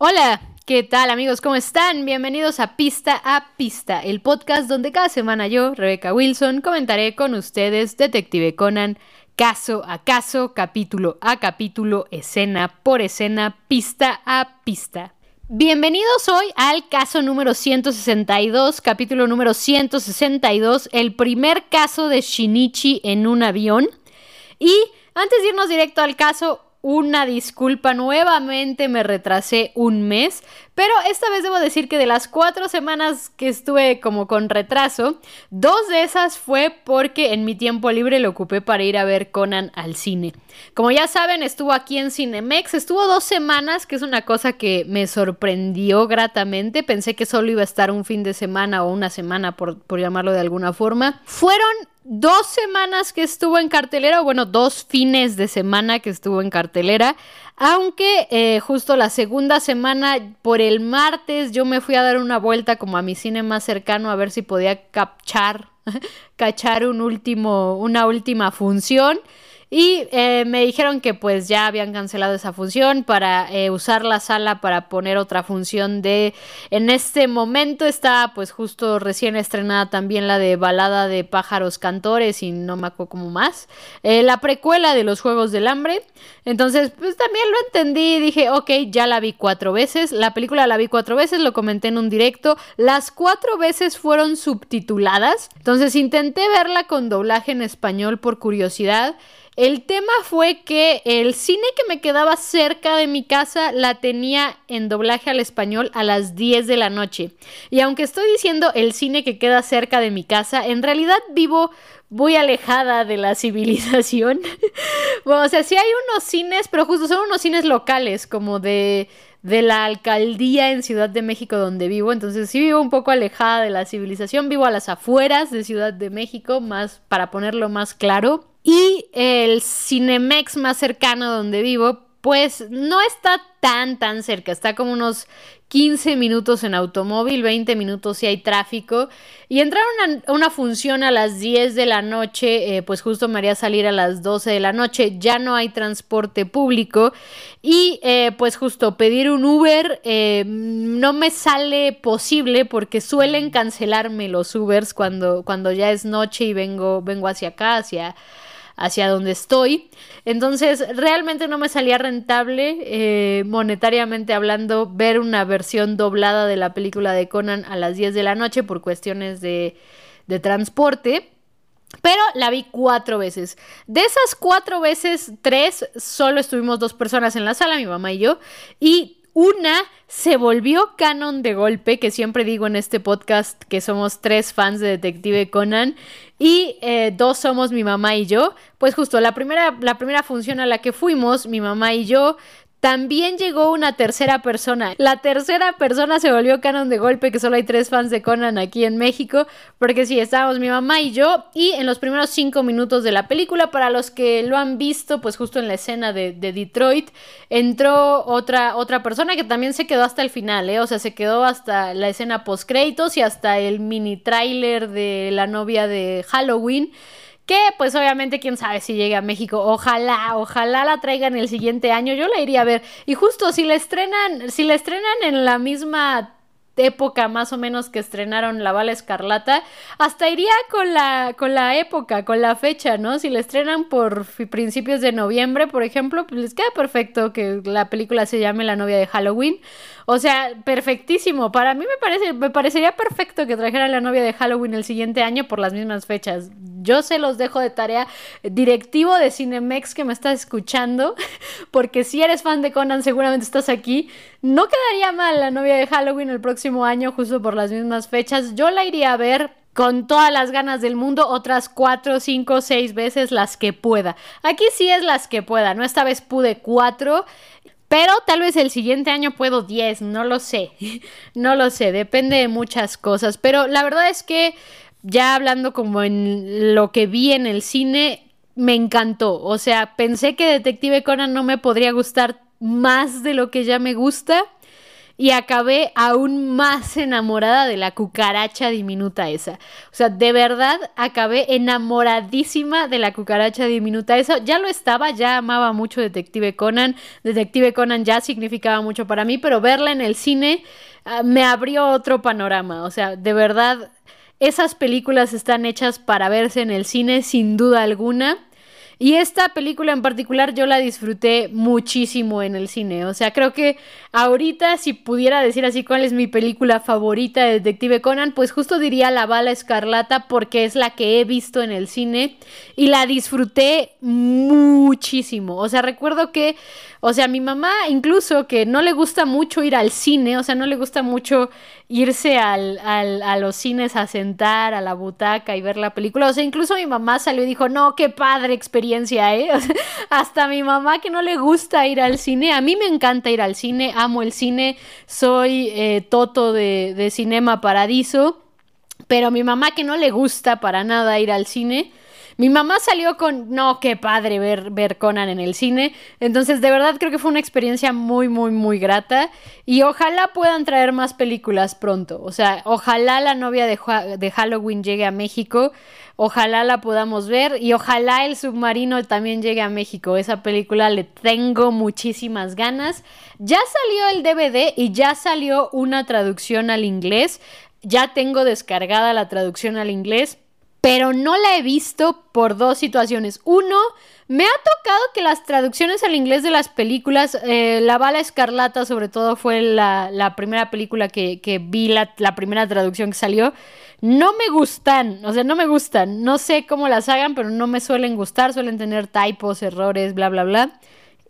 Hola, ¿qué tal amigos? ¿Cómo están? Bienvenidos a Pista a Pista, el podcast donde cada semana yo, Rebecca Wilson, comentaré con ustedes Detective Conan caso a caso, capítulo a capítulo, escena por escena, pista a pista. Bienvenidos hoy al caso número 162, capítulo número 162, el primer caso de Shinichi en un avión. Y antes de irnos directo al caso, una disculpa, nuevamente me retrasé un mes, pero esta vez debo decir que de las cuatro semanas que estuve como con retraso, dos de esas fue porque en mi tiempo libre lo ocupé para ir a ver Conan al cine. Como ya saben, estuvo aquí en Cinemex, estuvo dos semanas, que es una cosa que me sorprendió gratamente, pensé que solo iba a estar un fin de semana o una semana, por, por llamarlo de alguna forma. Fueron dos semanas que estuvo en cartelera, o bueno, dos fines de semana que estuvo en cartelera, aunque eh, justo la segunda semana, por el martes, yo me fui a dar una vuelta como a mi cine más cercano a ver si podía capchar, cachar un último, una última función. Y eh, me dijeron que pues ya habían cancelado esa función para eh, usar la sala para poner otra función de... En este momento está pues justo recién estrenada también la de Balada de Pájaros Cantores y no me acuerdo como más. Eh, la precuela de los Juegos del Hambre. Entonces pues también lo entendí dije, ok, ya la vi cuatro veces. La película la vi cuatro veces, lo comenté en un directo. Las cuatro veces fueron subtituladas. Entonces intenté verla con doblaje en español por curiosidad. El tema fue que el cine que me quedaba cerca de mi casa la tenía en doblaje al español a las 10 de la noche. Y aunque estoy diciendo el cine que queda cerca de mi casa, en realidad vivo muy alejada de la civilización. o sea, sí hay unos cines, pero justo son unos cines locales, como de, de la alcaldía en Ciudad de México donde vivo. Entonces sí vivo un poco alejada de la civilización, vivo a las afueras de Ciudad de México, más para ponerlo más claro. Y el Cinemex más cercano donde vivo, pues no está tan, tan cerca. Está como unos 15 minutos en automóvil, 20 minutos si hay tráfico. Y entrar a una, función a las 10 de la noche, eh, pues justo me haría salir a las 12 de la noche. Ya no hay transporte público. Y eh, pues justo pedir un Uber eh, no me sale posible porque suelen cancelarme los Ubers cuando, cuando ya es noche y vengo, vengo hacia acá, hacia hacia donde estoy. Entonces, realmente no me salía rentable, eh, monetariamente hablando, ver una versión doblada de la película de Conan a las 10 de la noche por cuestiones de, de transporte. Pero la vi cuatro veces. De esas cuatro veces, tres, solo estuvimos dos personas en la sala, mi mamá y yo. Y una se volvió canon de golpe, que siempre digo en este podcast que somos tres fans de Detective Conan y eh, dos somos mi mamá y yo. Pues justo la primera, la primera función a la que fuimos, mi mamá y yo, también llegó una tercera persona. La tercera persona se volvió canon de golpe, que solo hay tres fans de Conan aquí en México, porque sí, estábamos mi mamá y yo, y en los primeros cinco minutos de la película, para los que lo han visto, pues justo en la escena de, Detroit, entró otra, otra persona que también se quedó hasta el final, ¿eh? O sea, se quedó hasta la escena post créditos y hasta el mini trailer de la novia de Halloween. Que pues obviamente quién sabe si llegue a México. Ojalá, ojalá la traigan el siguiente año. Yo la iría a ver. Y justo si la estrenan, si la estrenan en la misma época más o menos que estrenaron La Bala Escarlata, hasta iría con la, con la época, con la fecha, ¿no? Si la estrenan por principios de noviembre, por ejemplo, pues les queda perfecto que la película se llame La novia de Halloween. O sea, perfectísimo. Para mí me parece, me parecería perfecto que trajeran La novia de Halloween el siguiente año por las mismas fechas. Yo se los dejo de tarea directivo de Cinemex que me estás escuchando, porque si eres fan de Conan seguramente estás aquí. No quedaría mal La novia de Halloween el próximo año, justo por las mismas fechas. Yo la iría a ver con todas las ganas del mundo, otras cuatro, cinco, seis veces las que pueda. Aquí sí es las que pueda, ¿no? Esta vez pude cuatro. Pero tal vez el siguiente año puedo 10, no lo sé. no lo sé, depende de muchas cosas. Pero la verdad es que ya hablando como en lo que vi en el cine, me encantó. O sea, pensé que Detective Conan no me podría gustar más de lo que ya me gusta. y acabé aún más enamorada de la cucaracha diminuta esa. O sea, de verdad acabé enamoradísima de la cucaracha diminuta esa. Ya lo estaba, ya amaba mucho Detective Conan. Detective Conan ya significaba mucho para mí, pero verla en el cine ah, me abrió otro panorama. O sea, de verdad, esas películas están hechas para verse en el cine sin duda alguna. Y esta película en particular yo la disfruté muchísimo en el cine. O sea, creo que ahorita si pudiera decir así cuál es mi película favorita de Detective Conan, pues justo diría La bala escarlata porque es la que he visto en el cine y la disfruté muchísimo. O sea, recuerdo que, o sea, mi mamá incluso que no le gusta mucho ir al cine, o sea, no le gusta mucho irse al, al, a los cines a sentar a la butaca y ver la película. O sea, incluso mi mamá salió y dijo, no, qué padre experiencia, ¿eh? hasta mi mamá que no le gusta ir al cine. A mí me encanta ir al cine, amo el cine, soy eh, toto de, de Cinema Paradiso. Pero a mi mamá que no le gusta para nada ir al cine, mi mamá salió con, no, qué padre ver, ver Conan en el cine. Entonces, de verdad creo que fue una experiencia muy, muy, muy grata. Y ojalá puedan traer más películas pronto. O sea, ojalá la novia de, de Halloween llegue a México. Ojalá la podamos ver y ojalá el submarino también llegue a México. Esa película le tengo muchísimas ganas. Ya salió el DVD y ya salió una traducción al inglés. Ya tengo descargada la traducción al inglés pero no la he visto por dos situaciones. Uno, me ha tocado que las traducciones al inglés de las películas, eh, La bala escarlata sobre todo fue la, primera película que, vi, la, la, primera traducción que salió, no me gustan, o sea, no me gustan, no sé cómo las hagan, pero no me suelen gustar, suelen tener typos, errores, bla, bla, bla.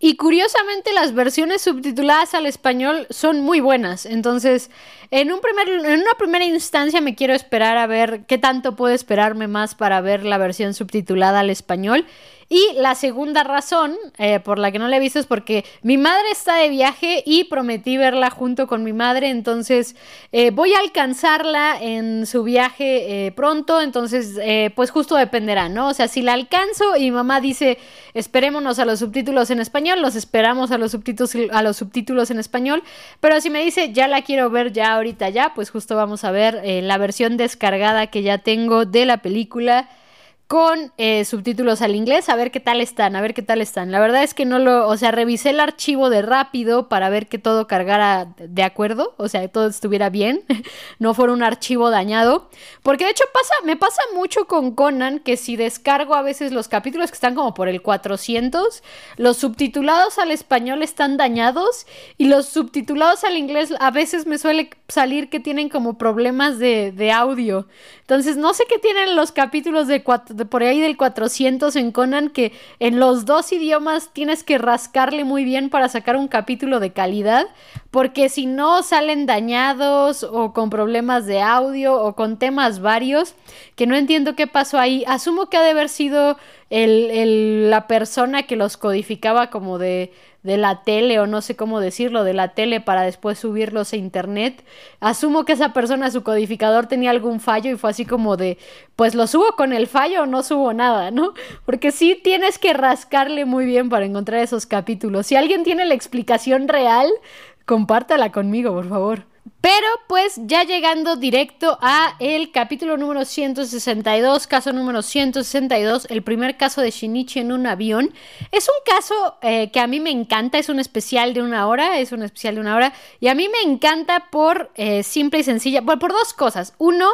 Y curiosamente las versiones subtituladas al español son muy buenas. Entonces, en, un primer, en una primera instancia me quiero esperar a ver qué tanto puedo esperarme más para ver la versión subtitulada al español. Y la segunda razón eh, por la que no la he visto es porque mi madre está de viaje y prometí verla junto con mi madre, entonces eh, voy a alcanzarla en su viaje eh, pronto, entonces pues justo dependerá, ¿no? O sea, si la alcanzo y mi mamá dice esperémonos a los subtítulos en español, los esperamos a los subtítulos, a los subtítulos en español, pero si me dice ya la quiero ver ya ahorita ya, pues justo vamos a ver la versión descargada que ya tengo de la película con eh, subtítulos al inglés, a ver qué tal están, a ver qué tal están. La verdad es que no lo, o sea, revisé el archivo de rápido para ver que todo cargara de acuerdo, o sea, que todo estuviera bien, no fuera un archivo dañado, porque de hecho pasa, me pasa mucho con Conan que si descargo a veces los capítulos que están como por el 400, los subtitulados al español están dañados y los subtitulados al inglés a veces me suele salir que tienen como problemas de, de audio. Entonces, no sé qué tienen los capítulos de, por ahí del 400 en Conan, que en los dos idiomas tienes que rascarle muy bien para sacar un capítulo de calidad, porque si no salen dañados o con problemas de audio o con temas varios, que no entiendo qué pasó ahí. Asumo que ha de haber sido el, la persona que los codificaba como de de la tele o no sé cómo decirlo, de la tele para después subirlos a internet. Asumo que esa persona, su codificador tenía algún fallo y fue así como de, pues lo subo con el fallo o no subo nada, ¿no? Porque sí tienes que rascarle muy bien para encontrar esos capítulos. Si alguien tiene la explicación real, compártala conmigo, por favor. Pero pues ya llegando directo a el capítulo número 162, caso número 162, el primer caso de Shinichi en un avión. Es un caso eh, que a mí me encanta, es un especial de una hora, es un especial de una hora, y a mí me encanta por eh, simple y sencilla, por dos cosas. Uno,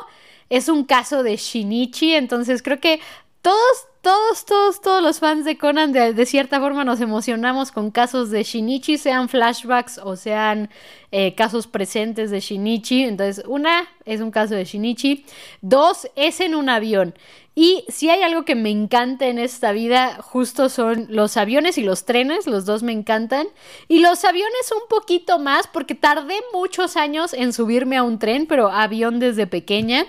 es un caso de Shinichi, entonces creo que todos, todos, todos, todos los fans de Conan de, cierta forma nos emocionamos con casos de Shinichi, sean flashbacks o sean eh, casos presentes de Shinichi. Entonces, una es un caso de Shinichi. Dos, es en un avión. Y si hay algo que me encanta en esta vida, justo son los aviones y los trenes, los dos me encantan. Y los aviones un poquito más, porque tardé muchos años en subirme a un tren, pero avión desde pequeña.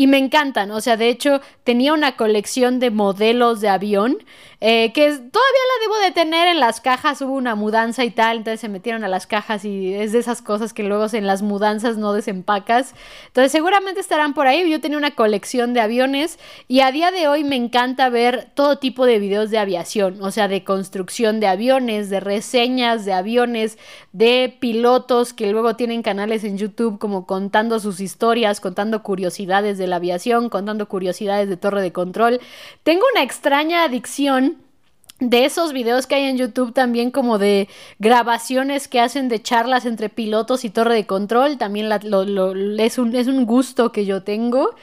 Y me encantan. O sea, de hecho, tenía una colección de modelos de avión eh, que todavía la debo de tener en las cajas. Hubo una mudanza y tal, entonces se metieron a las cajas y es de esas cosas que luego en las mudanzas no desempacas. Entonces, seguramente estarán por ahí. Yo tenía una colección de aviones y a día de hoy me encanta ver todo tipo de videos de aviación, o sea, de construcción de aviones, de reseñas de aviones, de pilotos que luego tienen canales en YouTube como contando sus historias, contando curiosidades de la aviación, contando curiosidades de torre de control. Tengo una extraña adicción de esos videos que hay en YouTube también como de grabaciones que hacen de charlas entre pilotos y torre de control, también es, un, es un gusto que yo tengo.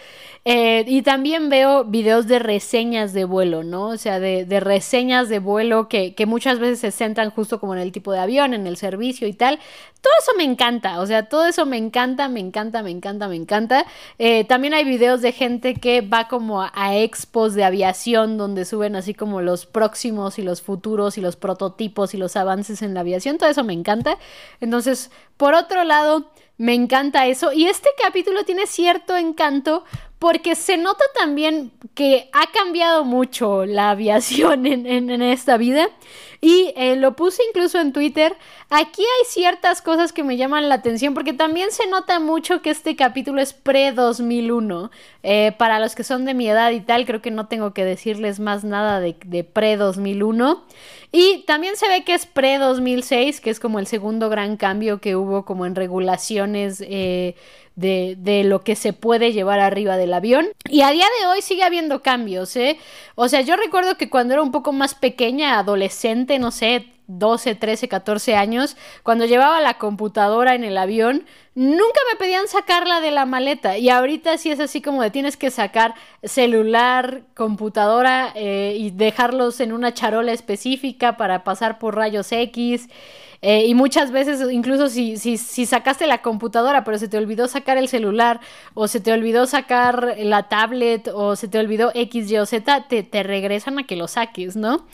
Eh, y también veo videos de reseñas de vuelo, ¿no? O sea, de, reseñas de vuelo que, muchas veces se centran justo como en el tipo de avión, en el servicio y tal. Todo eso me encanta, o sea, todo eso me encanta, me encanta, me encanta, me encanta. Eh, también hay videos de gente que va como a expos de aviación donde suben así como los próximos y los futuros y los prototipos y los avances en la aviación. Todo eso me encanta. Entonces, por otro lado... Me encanta eso. Y este capítulo tiene cierto encanto porque se nota también que ha cambiado mucho la aviación en, esta vida. Y eh, lo puse incluso en Twitter. Aquí hay ciertas cosas que me llaman la atención porque también se nota mucho que este capítulo es pre-2001. Eh, para los que son de mi edad y tal, creo que no tengo que decirles más nada de, de pre-2001. Y también se ve que es pre-2006, que es como el segundo gran cambio que hubo como en regulaciones. Eh, de, lo que se puede llevar arriba del avión. Y a día de hoy sigue habiendo cambios, ¿eh? O sea, yo recuerdo que cuando era un poco más pequeña, adolescente, no sé, 12, 13, 14 años, cuando llevaba la computadora en el avión, nunca me pedían sacarla de la maleta. Y ahorita sí es así como de tienes que sacar celular, computadora eh, y dejarlos en una charola específica para pasar por rayos X. Eh, y muchas veces, incluso si, si, si, sacaste la computadora, pero se te olvidó sacar el celular, o se te olvidó sacar la tablet, o se te olvidó X, Y o Z, te, te regresan a que lo saques, ¿no?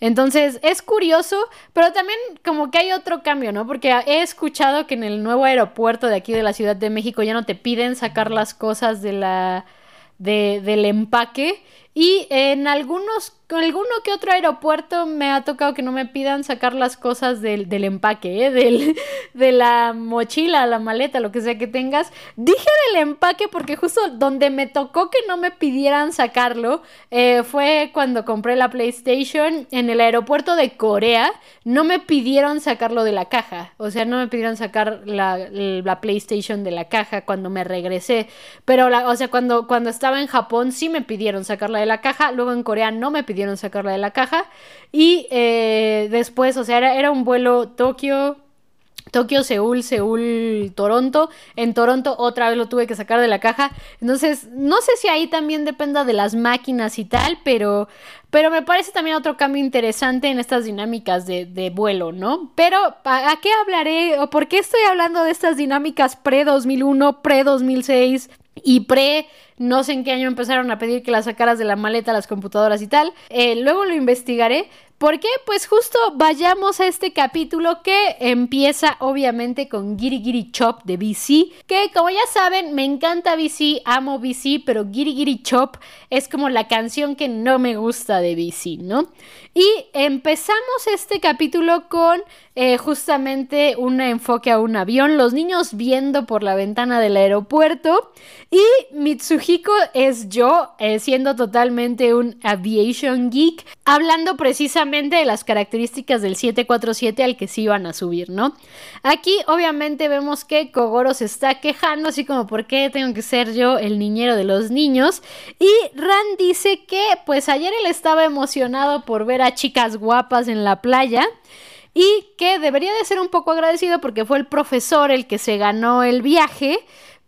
Entonces, es curioso, pero también como que hay otro cambio, ¿no? Porque he escuchado que en el nuevo aeropuerto de aquí de la Ciudad de México ya no te piden sacar las cosas de la, de, del empaque. Y en algunos con alguno que otro aeropuerto me ha tocado que no me pidan sacar las cosas del, empaque, ¿eh? del, de la mochila, la maleta, lo que sea que tengas. Dije del empaque porque justo donde me tocó que no me pidieran sacarlo eh, fue cuando compré la PlayStation en el aeropuerto de Corea. No me pidieron sacarlo de la caja, o sea, no me pidieron sacar la, la PlayStation de la caja cuando me regresé. Pero, o sea, cuando, cuando estaba en Japón sí me pidieron sacarla de la caja, luego en Corea no me pidieron sacarla de la caja. Y eh, después, o sea, era, era un vuelo Tokio, Tokio, Seúl, Seúl, Toronto. En Toronto otra vez lo tuve que sacar de la caja. Entonces, no sé si ahí también dependa de las máquinas y tal, pero, pero me parece también otro cambio interesante en estas dinámicas de, vuelo, ¿no? Pero, ¿a, qué hablaré o por qué estoy hablando de estas dinámicas pre-2001, pre-2006? Y pre, no sé en qué año empezaron a pedir que las sacaras de la maleta las computadoras y tal. Eh, luego lo investigaré. ¿Por qué? Pues justo vayamos a este capítulo que empieza obviamente con Giri Giri Chop de BC, que como ya saben me encanta BC, amo BC, pero Giri Giri Chop es como la canción que no me gusta de BC, ¿no? Y empezamos este capítulo con eh, justamente un enfoque a un avión, los niños viendo por la ventana del aeropuerto y Mitsuhiko es yo, eh, siendo totalmente un aviation geek, hablando precisamente de las características del 747 al que se iban a subir, ¿no? Aquí obviamente vemos que Kogoro se está quejando, así como por qué tengo que ser yo el niñero de los niños y Ran dice que pues ayer él estaba emocionado por ver a chicas guapas en la playa y que debería de ser un poco agradecido porque fue el profesor el que se ganó el viaje.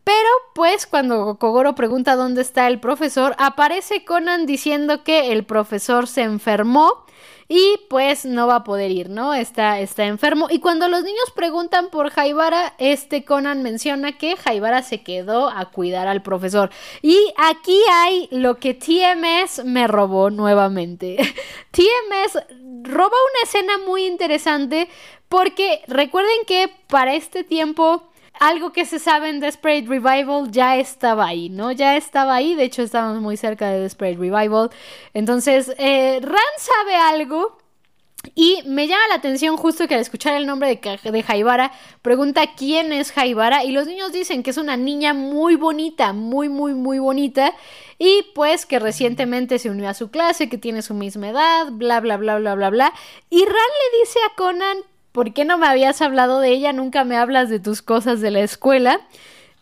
Pero pues cuando Kogoro pregunta dónde está el profesor, aparece Conan diciendo que el profesor se enfermó y pues no va a poder ir, ¿no? Está, está enfermo. Y cuando los niños preguntan por Jaibara, este Conan menciona que Jaibara se quedó a cuidar al profesor. Y aquí hay lo que TMS me robó nuevamente. TMS roba una escena muy interesante porque recuerden que para este tiempo algo que se sabe en Desperate Revival ya estaba ahí, ¿no? Ya estaba ahí, de hecho estábamos muy cerca de Desperate Revival. Entonces, eh, Ran sabe algo. Y me llama la atención justo que al escuchar el nombre de, de pregunta quién es Jaibara y los niños dicen que es una niña muy bonita, muy, muy, muy bonita y pues que recientemente se unió a su clase, que tiene su misma edad, bla, bla, bla, bla, bla, bla. Y Ran le dice a Conan, ¿por qué no me habías hablado de ella? Nunca me hablas de tus cosas de la escuela.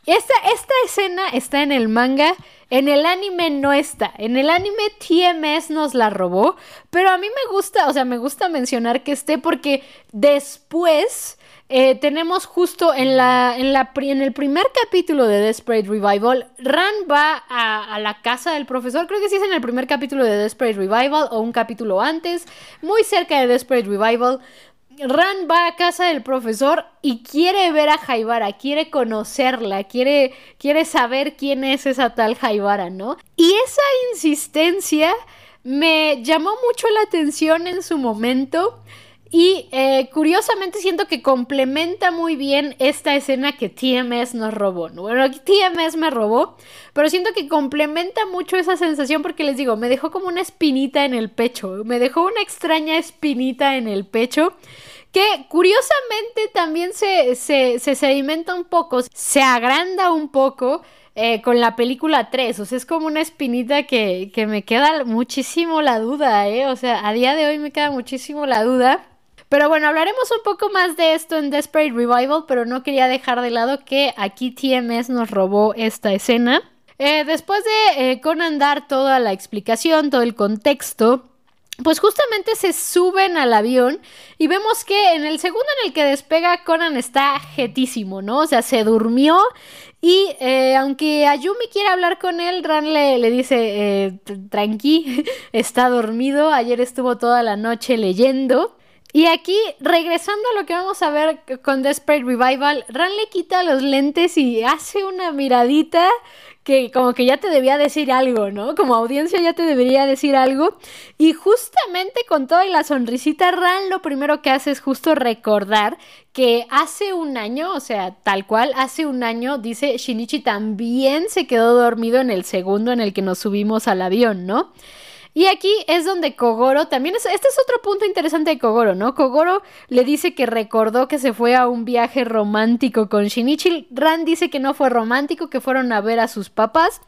Esta, esta escena está en el manga, en el anime no está. En el anime TMS nos la robó, pero a mí me gusta, o sea, me gusta mencionar que esté porque después eh, tenemos justo en, la, en, la, en el primer capítulo de Desperate Revival, Ran va a, a, la casa del profesor, creo que sí es en el primer capítulo de Desperate Revival o un capítulo antes, muy cerca de Desperate Revival. Ran va a casa del profesor y quiere ver a Jaibara, quiere conocerla, quiere, quiere saber quién es esa tal Jaibara, ¿no? Y esa insistencia me llamó mucho la atención en su momento. Y eh, curiosamente siento que complementa muy bien esta escena que TMS nos robó. Bueno, TMS me robó, pero siento que complementa mucho esa sensación porque les digo, me dejó como una espinita en el pecho, me dejó una extraña espinita en el pecho que curiosamente también se, se, se sedimenta un poco, se agranda un poco. Eh, con la película 3. O sea, es como una espinita que, que me queda muchísimo la duda, ¿eh? O sea, a día de hoy me queda muchísimo la duda. Pero bueno, hablaremos un poco más de esto en Desperate Revival, pero no quería dejar de lado que aquí TMS nos robó esta escena. Eh, después de eh, Conan dar toda la explicación, todo el contexto, pues justamente se suben al avión y vemos que en el segundo en el que despega Conan está jetísimo, ¿no? O sea, se durmió y eh, aunque Ayumi quiere hablar con él, Ran le, le dice, eh, tranqui, está dormido, ayer estuvo toda la noche leyendo. Y aquí, regresando a lo que vamos a ver con Desperate Revival, Ran le quita los lentes y hace una miradita que como que ya te debía decir algo, ¿no? Como audiencia ya te debería decir algo. Y justamente con toda la sonrisita, Ran lo primero que hace es justo recordar que hace un año, o sea, tal cual, hace un año, dice Shinichi también se quedó dormido en el segundo en el que nos subimos al avión, ¿no? Y aquí es donde Kogoro también es. Este es otro punto interesante de Kogoro, ¿no? Kogoro le dice que recordó que se fue a un viaje romántico con Shinichi. Ran dice que no fue romántico, que fueron a ver a sus papás.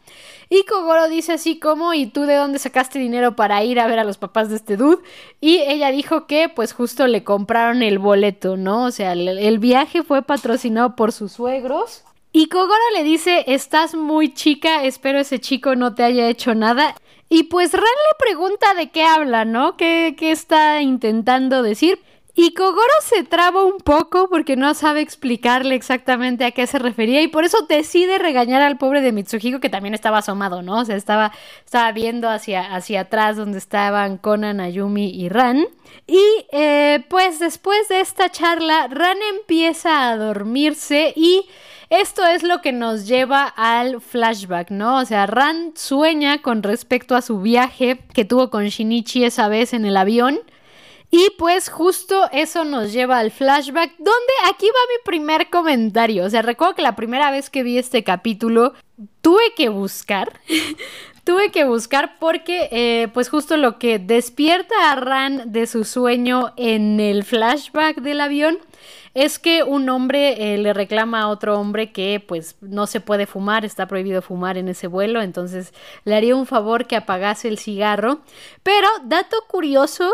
Y Kogoro dice así como, ¿y tú de dónde sacaste dinero para ir a ver a los papás de este dude? Y ella dijo que pues justo le compraron el boleto, ¿no? O sea, el, el viaje fue patrocinado por sus suegros. Y Kogoro le dice, estás muy chica, espero ese chico no te haya hecho nada. Y pues Ran le pregunta de qué habla, ¿no? ¿Qué, qué está intentando decir? Y Kogoro se traba un poco porque no sabe explicarle exactamente a qué se refería y por eso decide regañar al pobre de Mitsuhiko que también estaba asomado, ¿no? O sea, estaba, estaba viendo hacia, hacia atrás donde estaban Conan, Ayumi y Ran. Y eh, pues después de esta charla, Ran empieza a dormirse y esto es lo que nos lleva al flashback, ¿no? O sea, Ran sueña con respecto a su viaje que tuvo con Shinichi esa vez en el avión. Y pues justo eso nos lleva al flashback, donde aquí va mi primer comentario. O sea, recuerdo que la primera vez que vi este capítulo tuve que buscar, tuve que buscar porque eh, pues justo lo que despierta a Ran de su sueño en el flashback del avión es que un hombre eh, le reclama a otro hombre que pues no se puede fumar, está prohibido fumar en ese vuelo, entonces le haría un favor que apagase el cigarro. Pero, dato curioso,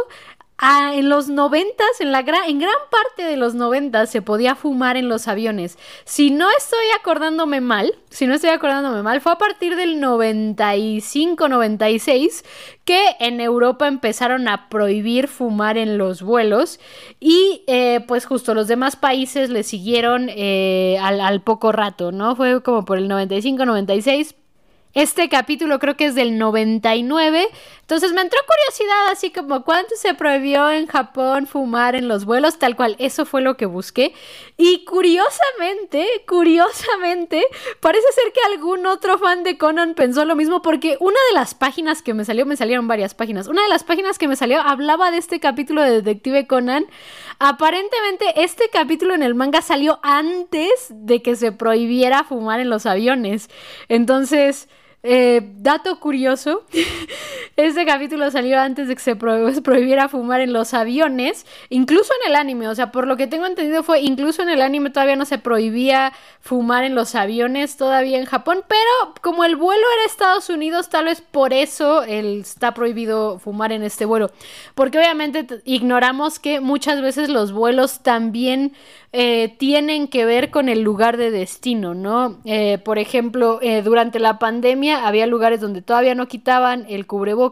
Ah, en los noventas, en, en gran parte de los noventas se podía fumar en los aviones. Si no estoy acordándome mal, si no estoy acordándome mal, fue a partir del 95-96 que en Europa empezaron a prohibir fumar en los vuelos y eh, pues justo los demás países le siguieron eh, al, al poco rato, ¿no? Fue como por el 95-96 este capítulo creo que es del 99. Entonces me entró curiosidad, así como cuánto se prohibió en Japón fumar en los vuelos, tal cual, eso fue lo que busqué. Y curiosamente, curiosamente, parece ser que algún otro fan de Conan pensó lo mismo, porque una de las páginas que me salió, me salieron varias páginas, una de las páginas que me salió hablaba de este capítulo de Detective Conan. Aparentemente este capítulo en el manga salió antes de que se prohibiera fumar en los aviones. Entonces... Eh, dato curioso, este capítulo salió antes de que se prohibiera fumar en los aviones, incluso en el anime, o sea, por lo que tengo entendido fue, incluso en el anime todavía no se prohibía fumar en los aviones todavía en Japón, pero como el vuelo era Estados Unidos, tal vez por eso está prohibido fumar en este vuelo, porque obviamente ignoramos que muchas veces los vuelos también eh, tienen que ver con el lugar de destino, ¿no? Eh, por ejemplo, eh, durante la pandemia había lugares donde todavía no quitaban el cubrebocas,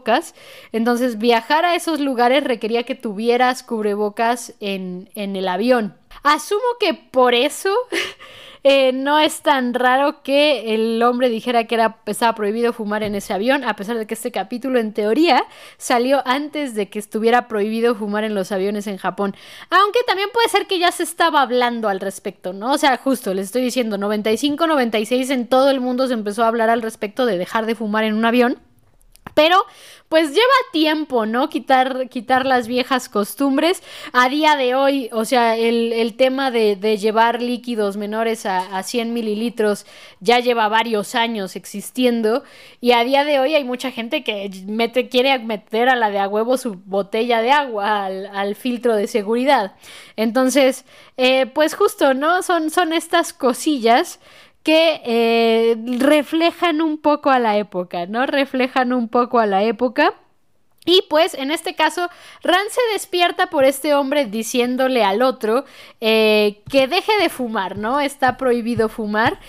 entonces viajar a esos lugares requería que tuvieras cubrebocas en, en el avión. Asumo que por eso Eh, no es tan raro que el hombre dijera que era, estaba prohibido fumar en ese avión, a pesar de que este capítulo en teoría salió antes de que estuviera prohibido fumar en los aviones en Japón. Aunque también puede ser que ya se estaba hablando al respecto, ¿no? O sea, justo les estoy diciendo, 95, 96 en todo el mundo se empezó a hablar al respecto de dejar de fumar en un avión. Pero pues lleva tiempo, ¿no? Quitar, quitar las viejas costumbres. A día de hoy, o sea, el, tema de, llevar líquidos menores a, a, 100 mililitros ya lleva varios años existiendo. Y a día de hoy hay mucha gente que mete, quiere meter a la de a huevo su botella de agua al, filtro de seguridad. Entonces, eh, pues justo, ¿no? Son, son estas cosillas que eh, reflejan un poco a la época, ¿no? Reflejan un poco a la época. Y pues en este caso, Ran se despierta por este hombre diciéndole al otro eh, que deje de fumar, ¿no? Está prohibido fumar.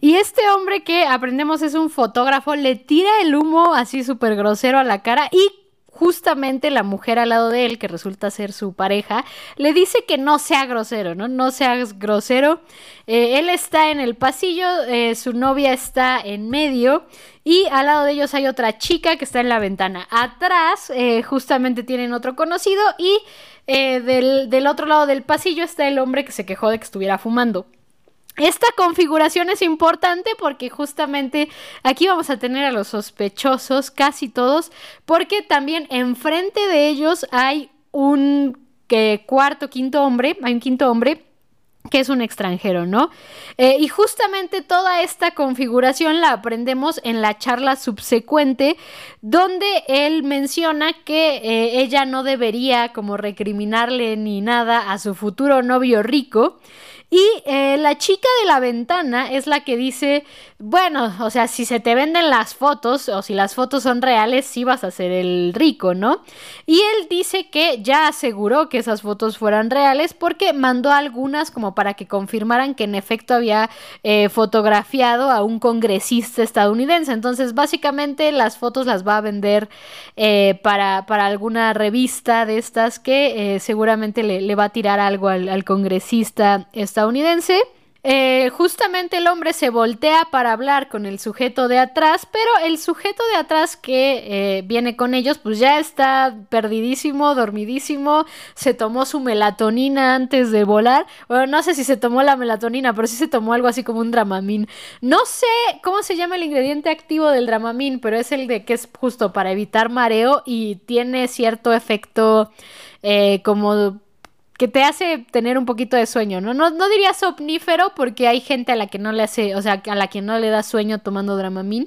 Y este hombre que aprendemos es un fotógrafo, le tira el humo así súper grosero a la cara y justamente la mujer al lado de él, que resulta ser su pareja, le dice que no sea grosero, ¿no? No seas grosero. Eh, él está en el pasillo, eh, su novia está en medio y al lado de ellos hay otra chica que está en la ventana. Atrás eh, justamente tienen otro conocido y del, del otro lado del pasillo está el hombre que se quejó de que estuviera fumando. Esta configuración es importante porque justamente aquí vamos a tener a los sospechosos, casi todos, porque también enfrente de ellos hay un cuarto, quinto hombre, hay un quinto hombre que es un extranjero, ¿no? Eh, y justamente toda esta configuración la aprendemos en la charla subsecuente, donde él menciona que eh, ella no debería como recriminarle ni nada a su futuro novio rico, y eh, la chica de la ventana es la que dice, bueno, o sea, si se te venden las fotos o si las fotos son reales, sí vas a ser el rico, ¿no? Y él dice que ya aseguró que esas fotos fueran reales porque mandó algunas como para que confirmaran que en efecto había eh, fotografiado a un congresista estadounidense. Entonces, básicamente las fotos las va a vender eh, para, alguna revista de estas que seguramente le, va a tirar algo al, al congresista estadounidense estadounidense. Eh, justamente el hombre se voltea para hablar con el sujeto de atrás, pero el sujeto de atrás que eh, viene con ellos, pues ya está perdidísimo, dormidísimo, se tomó su melatonina antes de volar. Bueno, no sé si se tomó la melatonina, pero sí se tomó algo así como un dramamín. No sé cómo se llama el ingrediente activo del dramamín, pero es el de que es justo para evitar mareo y tiene cierto efecto eh, como que te hace tener un poquito de sueño, ¿no? ¿no? No diría somnífero porque hay gente a la que no le hace, o sea, a la que no le da sueño tomando Dramamine,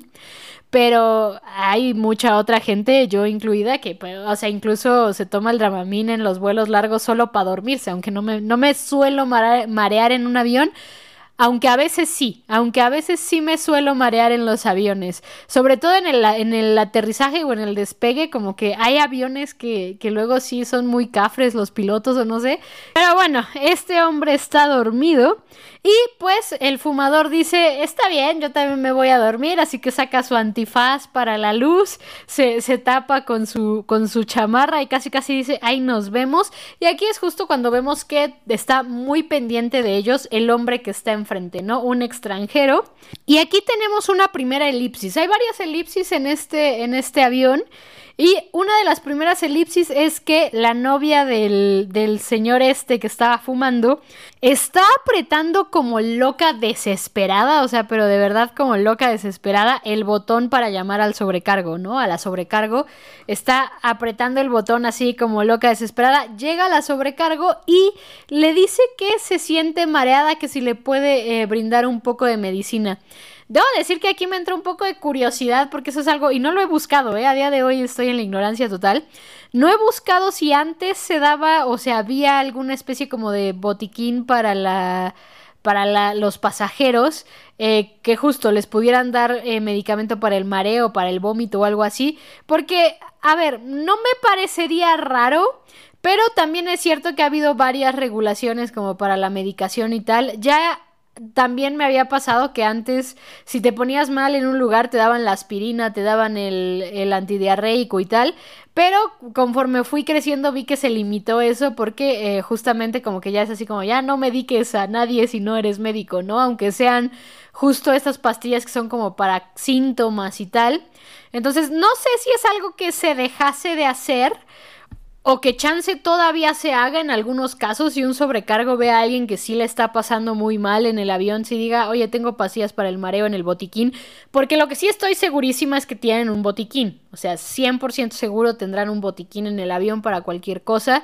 pero hay mucha otra gente, yo incluida, que, pues, o sea, incluso se toma el Dramamine en los vuelos largos solo para dormirse, aunque no me, no me suelo marear en un avión, aunque a veces sí, aunque a veces sí me suelo marear en los aviones, sobre todo en el, en el aterrizaje o en el despegue, como que hay aviones que, que luego sí son muy cafres los pilotos o no sé. Pero bueno, este hombre está dormido y pues el fumador dice, está bien, yo también me voy a dormir, así que saca su antifaz para la luz, se, se tapa con su, con su chamarra y casi casi dice, ahí nos vemos. Y aquí es justo cuando vemos que está muy pendiente de ellos el hombre que está enfrente enfrente, ¿no? Un extranjero. Y aquí tenemos una primera elipsis. Hay varias elipsis en este, en este avión. Y una de las primeras elipsis es que la novia del, del, señor este que estaba fumando está apretando como loca desesperada, o sea, pero de verdad como loca desesperada, el botón para llamar al sobrecargo, ¿no? A la sobrecargo. Está apretando el botón así como loca desesperada. Llega a la sobrecargo y le dice que se siente mareada, que si le puede eh, brindar un poco de medicina. Debo decir que aquí me entró un poco de curiosidad porque eso es algo, y no lo he buscado, ¿eh? a día de hoy estoy en la ignorancia total. No he buscado si antes se daba o sea, había alguna especie como de botiquín para la para los pasajeros eh, que justo les pudieran dar eh, medicamento para el mareo, para el vómito o algo así. Porque, a ver, no me parecería raro, pero también es cierto que ha habido varias regulaciones como para la medicación y tal. Ya también me había pasado que antes, si te ponías mal en un lugar, te daban la aspirina, te daban el, el antidiarreico y tal. Pero conforme fui creciendo vi que se limitó eso porque eh, justamente como que ya es así como ya no mediques a nadie si no eres médico, ¿no? Aunque sean justo estas pastillas que son como para síntomas y tal. Entonces no sé si es algo que se dejase de hacer o que chance todavía se haga en algunos casos si un sobrecargo ve a alguien que sí le está pasando muy mal en el avión, si diga, oye, tengo pastillas para el mareo en el botiquín, porque lo que sí estoy segurísima es que tienen un botiquín, o sea, 100% seguro tendrán un botiquín en el avión para cualquier cosa,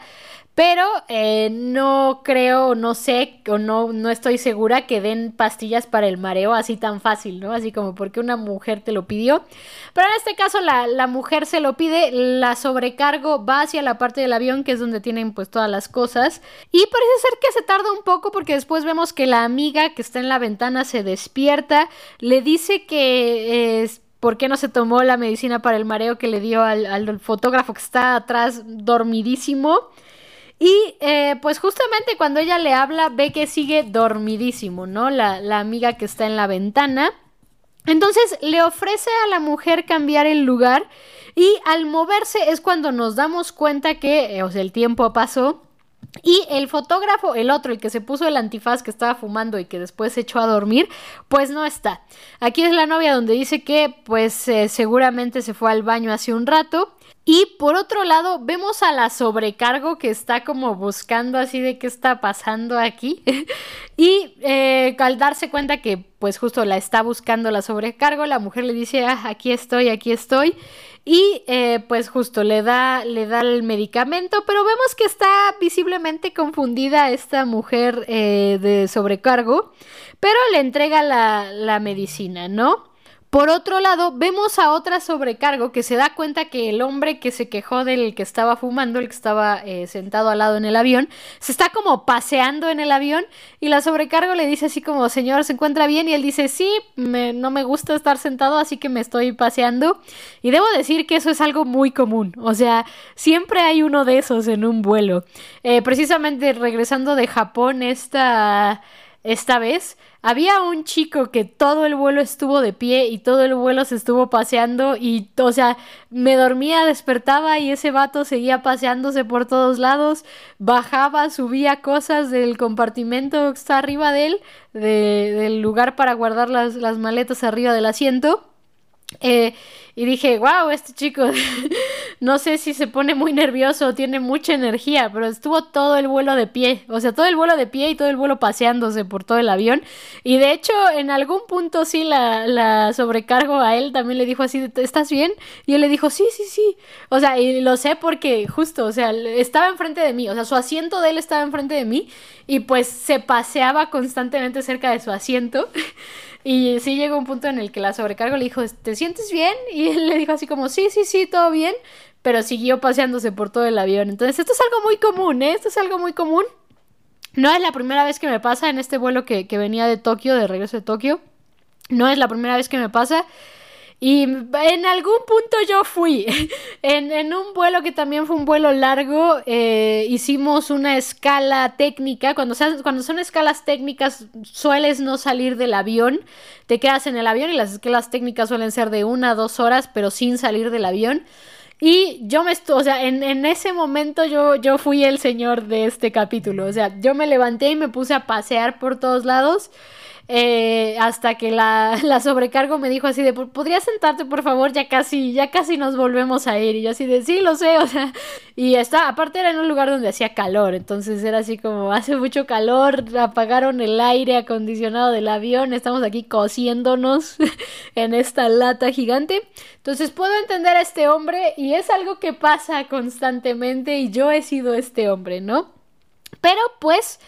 pero eh, no creo, no sé, o no, no estoy segura que den pastillas para el mareo así tan fácil, ¿no? Así como porque una mujer te lo pidió. Pero en este caso la, la mujer se lo pide, la sobrecargo va hacia la parte del avión, que es donde tienen pues todas las cosas. Y parece ser que se tarda un poco porque después vemos que la amiga que está en la ventana se despierta, le dice que... es ¿Por qué no se tomó la medicina para el mareo que le dio al, al fotógrafo que está atrás dormidísimo? Y eh, pues justamente cuando ella le habla ve que sigue dormidísimo, ¿no? La, la amiga que está en la ventana. Entonces le ofrece a la mujer cambiar el lugar y al moverse es cuando nos damos cuenta que eh, el tiempo pasó y el fotógrafo, el otro, el que se puso el antifaz que estaba fumando y que después se echó a dormir, pues no está. Aquí es la novia donde dice que pues eh, seguramente se fue al baño hace un rato y por otro lado, vemos a la sobrecargo que está como buscando así de qué está pasando aquí. y eh, al darse cuenta que pues justo la está buscando la sobrecargo, la mujer le dice, ah, aquí estoy, aquí estoy. Y eh, pues justo le da, le da el medicamento, pero vemos que está visiblemente confundida esta mujer eh, de sobrecargo, pero le entrega la, la medicina, ¿no? Por otro lado, vemos a otra sobrecargo que se da cuenta que el hombre que se quejó del que estaba fumando, el que estaba eh, sentado al lado en el avión, se está como paseando en el avión y la sobrecargo le dice así como, señor, ¿se encuentra bien? Y él dice, sí, no me gusta estar sentado, así que me estoy paseando. Y debo decir que eso es algo muy común, o sea, siempre hay uno de esos en un vuelo. Eh, precisamente regresando de Japón esta, esta vez, había un chico que todo el vuelo estuvo de pie y todo el vuelo se estuvo paseando y, o sea, me dormía, despertaba y ese vato seguía paseándose por todos lados, bajaba, subía cosas del compartimento que está arriba de él, del lugar para guardar las, las maletas arriba del asiento. Eh, y dije, wow, este chico, no sé si se pone muy nervioso tiene mucha energía, pero estuvo todo el vuelo de pie, o sea, todo el vuelo de pie y todo el vuelo paseándose por todo el avión. Y de hecho, en algún punto sí la, la sobrecargo a él, también le dijo así, ¿estás bien? Y él le dijo, sí, sí, sí. O sea, y lo sé porque justo, o sea, estaba enfrente de mí, o sea, su asiento de él estaba enfrente de mí y pues se paseaba constantemente cerca de su asiento. Y sí llegó un punto en el que la sobrecargo le dijo, ¿te sientes bien? Y él le dijo así como, sí, sí, sí, todo bien, pero siguió paseándose por todo el avión. Entonces, esto es algo muy común, ¿eh? Esto es algo muy común. No es la primera vez que me pasa en este vuelo que, que venía de Tokio, de regreso de Tokio. No es la primera vez que me pasa. Y en algún punto yo fui. En, un vuelo que también fue un vuelo largo, eh, hicimos una escala técnica. Cuando, cuando son escalas técnicas, sueles no salir del avión. Te quedas en el avión y las escalas técnicas suelen ser de una a dos horas, pero sin salir del avión. Y yo me o sea, en, en, ese momento yo, yo fui el señor de este capítulo. O sea, yo me levanté y me puse a pasear por todos lados. Eh, hasta que la, la, sobrecargo me dijo así de, ¿podrías sentarte por favor? Ya casi, ya casi nos volvemos a ir. Y yo así de, sí, lo sé, o sea, y está, aparte era en un lugar donde hacía calor, entonces era así como, hace mucho calor, apagaron el aire acondicionado del avión, estamos aquí cociéndonos en esta lata gigante. Entonces puedo entender a este hombre y es algo que pasa constantemente y yo he sido este hombre, ¿no? Pero pues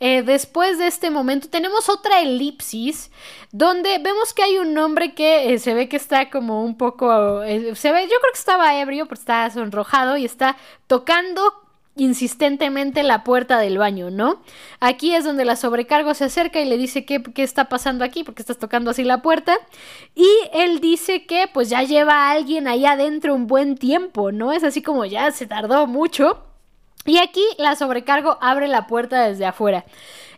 eh, después de este momento tenemos otra elipsis donde vemos que hay un hombre que eh, se ve que está como un poco, eh, se ve, yo creo que estaba ebrio, pero está sonrojado y está tocando insistentemente la puerta del baño, ¿no? Aquí es donde la sobrecargo se acerca y le dice qué, qué está pasando aquí, porque estás tocando así la puerta. Y él dice que pues ya lleva a alguien ahí adentro un buen tiempo, ¿no? Es así como ya se tardó mucho. Y aquí la sobrecargo abre la puerta desde afuera.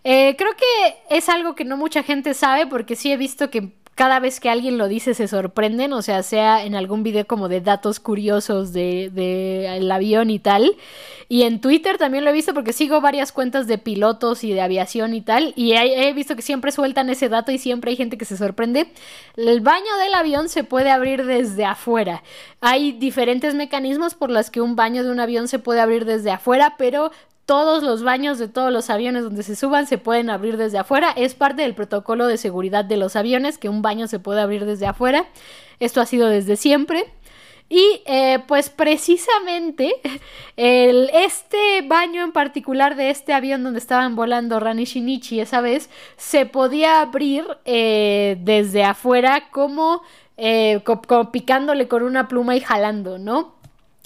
Eh, creo que es algo que no mucha gente sabe porque sí he visto que cada vez que alguien lo dice se sorprenden, o sea, sea en algún video como de datos curiosos del de, el avión y tal. Y en Twitter también lo he visto porque sigo varias cuentas de pilotos y de aviación y tal. Y he, he visto que siempre sueltan ese dato y siempre hay gente que se sorprende. El baño del avión se puede abrir desde afuera. Hay diferentes mecanismos por los que un baño de un avión se puede abrir desde afuera, pero todos los baños de todos los aviones donde se suban se pueden abrir desde afuera. Es parte del protocolo de seguridad de los aviones que un baño se puede abrir desde afuera. Esto ha sido desde siempre. Y eh, pues precisamente este baño en particular de este avión donde estaban volando Rani Shinichi esa vez se podía abrir eh, desde afuera como, eh, como picándole con una pluma y jalando, ¿no?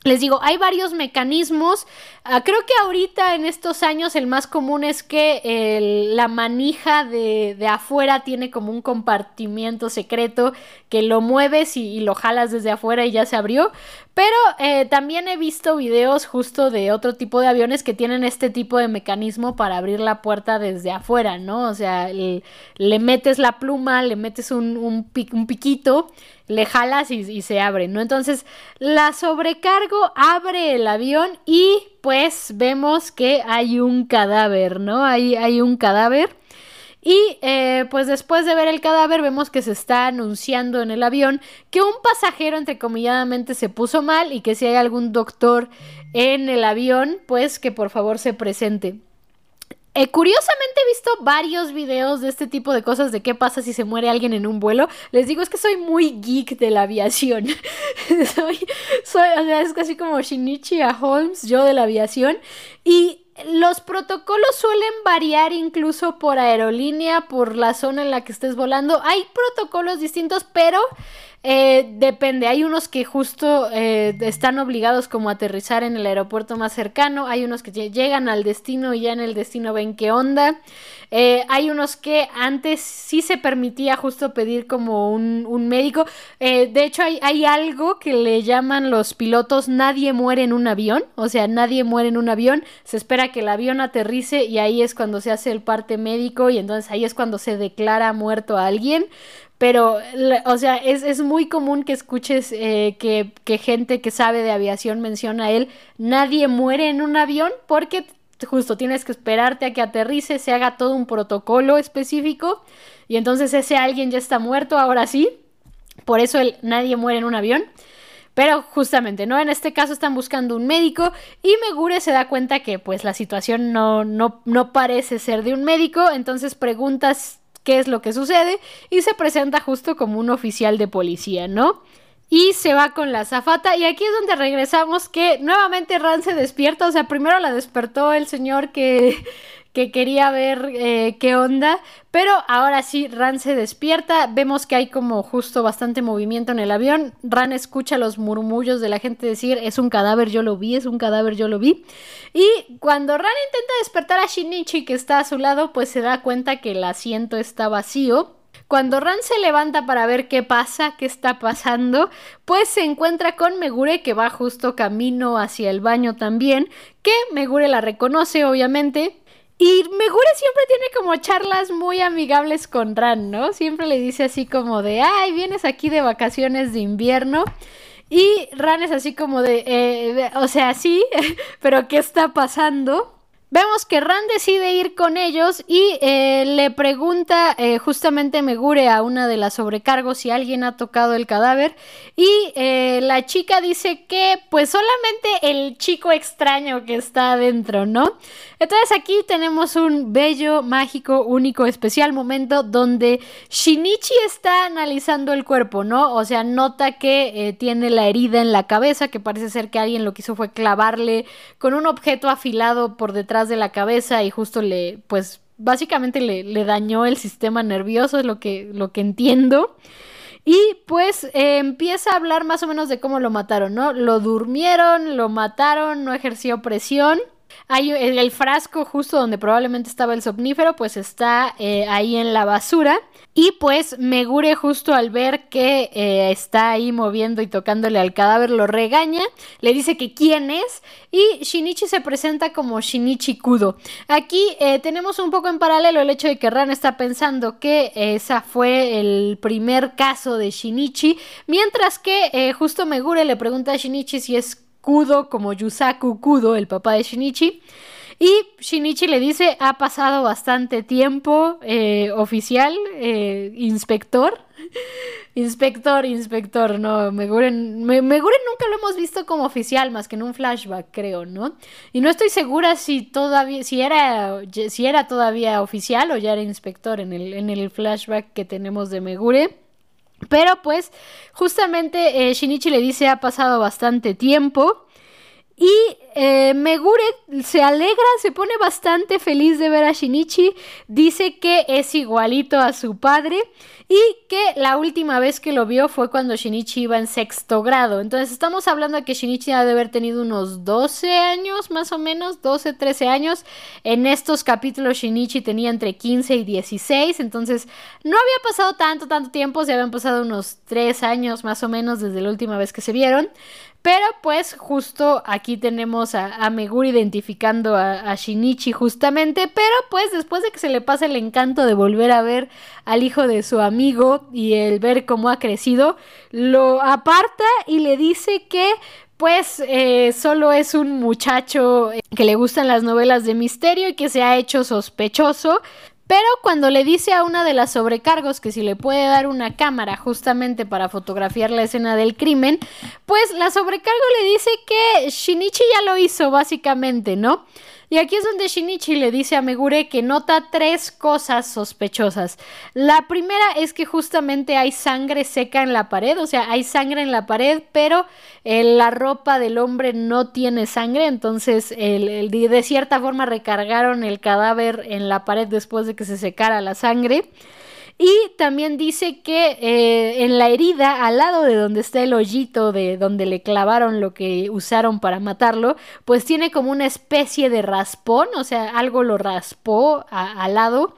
Les digo, hay varios mecanismos. Ah, creo que ahorita en estos años el más común es que la manija de, afuera tiene como un compartimiento secreto que lo mueves y, lo jalas desde afuera y ya se abrió. Pero eh, también he visto videos justo de otro tipo de aviones que tienen este tipo de mecanismo para abrir la puerta desde afuera, ¿no? O sea, le, metes la pluma, le metes un, un piquito le jalas y, se abre, ¿no? Entonces la sobrecargo abre el avión y pues vemos que hay un cadáver, ¿no? Hay, hay un cadáver. Y eh, pues después de ver el cadáver vemos que se está anunciando en el avión que un pasajero entrecomilladamente se puso mal y que si hay algún doctor en el avión pues que por favor se presente. Eh, curiosamente he visto varios videos de este tipo de cosas de qué pasa si se muere alguien en un vuelo. Les digo, es que soy muy geek de la aviación. soy, soy, o sea, es casi como Shinichi a Holmes, yo de la aviación. Y los protocolos suelen variar incluso por aerolínea, por la zona en la que estés volando. Hay protocolos distintos, pero eh, depende, hay unos que justo eh, están obligados como a aterrizar en el aeropuerto más cercano, hay unos que llegan al destino y ya en el destino ven qué onda, eh, hay unos que antes sí se permitía justo pedir como un, médico, de hecho hay, hay, algo que le llaman los pilotos nadie muere en un avión, o sea, nadie muere en un avión, se espera que el avión aterrice y ahí es cuando se hace el parte médico y entonces ahí es cuando se declara muerto a alguien. Pero, o sea, es, muy común que escuches eh, que, que, gente que sabe de aviación menciona a él, nadie muere en un avión porque justo tienes que esperarte a que aterrice, se haga todo un protocolo específico y entonces ese alguien ya está muerto, ahora sí. Por eso nadie muere en un avión. Pero justamente, ¿no? En este caso están buscando un médico y Megure se da cuenta que pues la situación no, no, no parece ser de un médico, entonces preguntas qué es lo que sucede y se presenta justo como un oficial de policía, ¿no? Y se va con la zafata y aquí es donde regresamos que nuevamente Ran se despierta, o sea, primero la despertó el señor que, que quería ver eh, qué onda, pero ahora sí, Ran se despierta, vemos que hay como justo bastante movimiento en el avión, Ran escucha los murmullos de la gente decir, es un cadáver, yo lo vi, es un cadáver, yo lo vi, y cuando Ran intenta despertar a Shinichi que está a su lado, pues se da cuenta que el asiento está vacío, cuando Ran se levanta para ver qué pasa, qué está pasando, pues se encuentra con Megure que va justo camino hacia el baño también, que Megure la reconoce obviamente, y Megure siempre tiene como charlas muy amigables con Ran, ¿no? Siempre le dice así como de, ay, vienes aquí de vacaciones de invierno. Y Ran es así como de, eh, o sea, sí, pero ¿qué está pasando? Vemos que Ran decide ir con ellos y eh, le pregunta eh, justamente Megure a una de las sobrecargos si alguien ha tocado el cadáver y eh, la chica dice que pues solamente el chico extraño que está adentro, ¿no? Entonces aquí tenemos un bello, mágico, único, especial momento donde Shinichi está analizando el cuerpo, ¿no? O sea, nota que tiene la herida en la cabeza, que parece ser que alguien lo que hizo fue clavarle con un objeto afilado por detrás de la cabeza y justo le, pues básicamente le, dañó el sistema nervioso, es lo que, lo que entiendo. Y pues eh, empieza a hablar más o menos de cómo lo mataron, ¿no? Lo durmieron, lo mataron, no ejerció presión. Hay el, frasco justo donde probablemente estaba el somnífero, pues está eh, ahí en la basura. Y pues Megure justo al ver que eh, está ahí moviendo y tocándole al cadáver lo regaña, le dice que quién es y Shinichi se presenta como Shinichi Kudo. Aquí eh, tenemos un poco en paralelo el hecho de que Ran está pensando que esa fue el primer caso de Shinichi, mientras que justo Megure le pregunta a Shinichi si es Kudo como Yusaku Kudo, el papá de Shinichi. Y Shinichi le dice, ha pasado bastante tiempo, eh, oficial, eh, inspector. inspector, inspector, no, Megure, Megure nunca lo hemos visto como oficial, más que en un flashback, creo, ¿no? Y no estoy segura si todavía, si era, si era todavía oficial o ya era inspector en el, en el flashback que tenemos de Megure. Pero pues justamente eh, Shinichi le dice ha pasado bastante tiempo y eh, Megure se alegra, se pone bastante feliz de ver a Shinichi, dice que es igualito a su padre y que la última vez que lo vio fue cuando Shinichi iba en sexto grado. Entonces estamos hablando de que Shinichi ha de haber tenido unos 12 años más o menos, 12, 13 años. En estos capítulos Shinichi tenía entre 15 y 16, entonces no había pasado tanto, tanto tiempo, se habían pasado unos 3 años más o menos desde la última vez que se vieron. Pero pues justo aquí tenemos a, Meguri identificando a, Shinichi justamente, pero pues después de que se le pasa el encanto de volver a ver al hijo de su amigo y el ver cómo ha crecido, lo aparta y le dice que pues eh, solo es un muchacho que le gustan las novelas de misterio y que se ha hecho sospechoso pero cuando le dice a una de las sobrecargos que si le puede dar una cámara justamente para fotografiar la escena del crimen, pues la sobrecargo le dice que Shinichi ya lo hizo básicamente, ¿no? Y aquí es donde Shinichi le dice a Megure que nota tres cosas sospechosas. La primera es que justamente hay sangre seca en la pared, o sea, hay sangre en la pared, pero eh, la ropa del hombre no tiene sangre, entonces el, de cierta forma recargaron el cadáver en la pared después de que se secara la sangre. Y también dice que eh, en la herida, al lado de donde está el hoyito de donde le clavaron lo que usaron para matarlo, pues tiene como una especie de raspón, o sea, algo lo raspó al lado.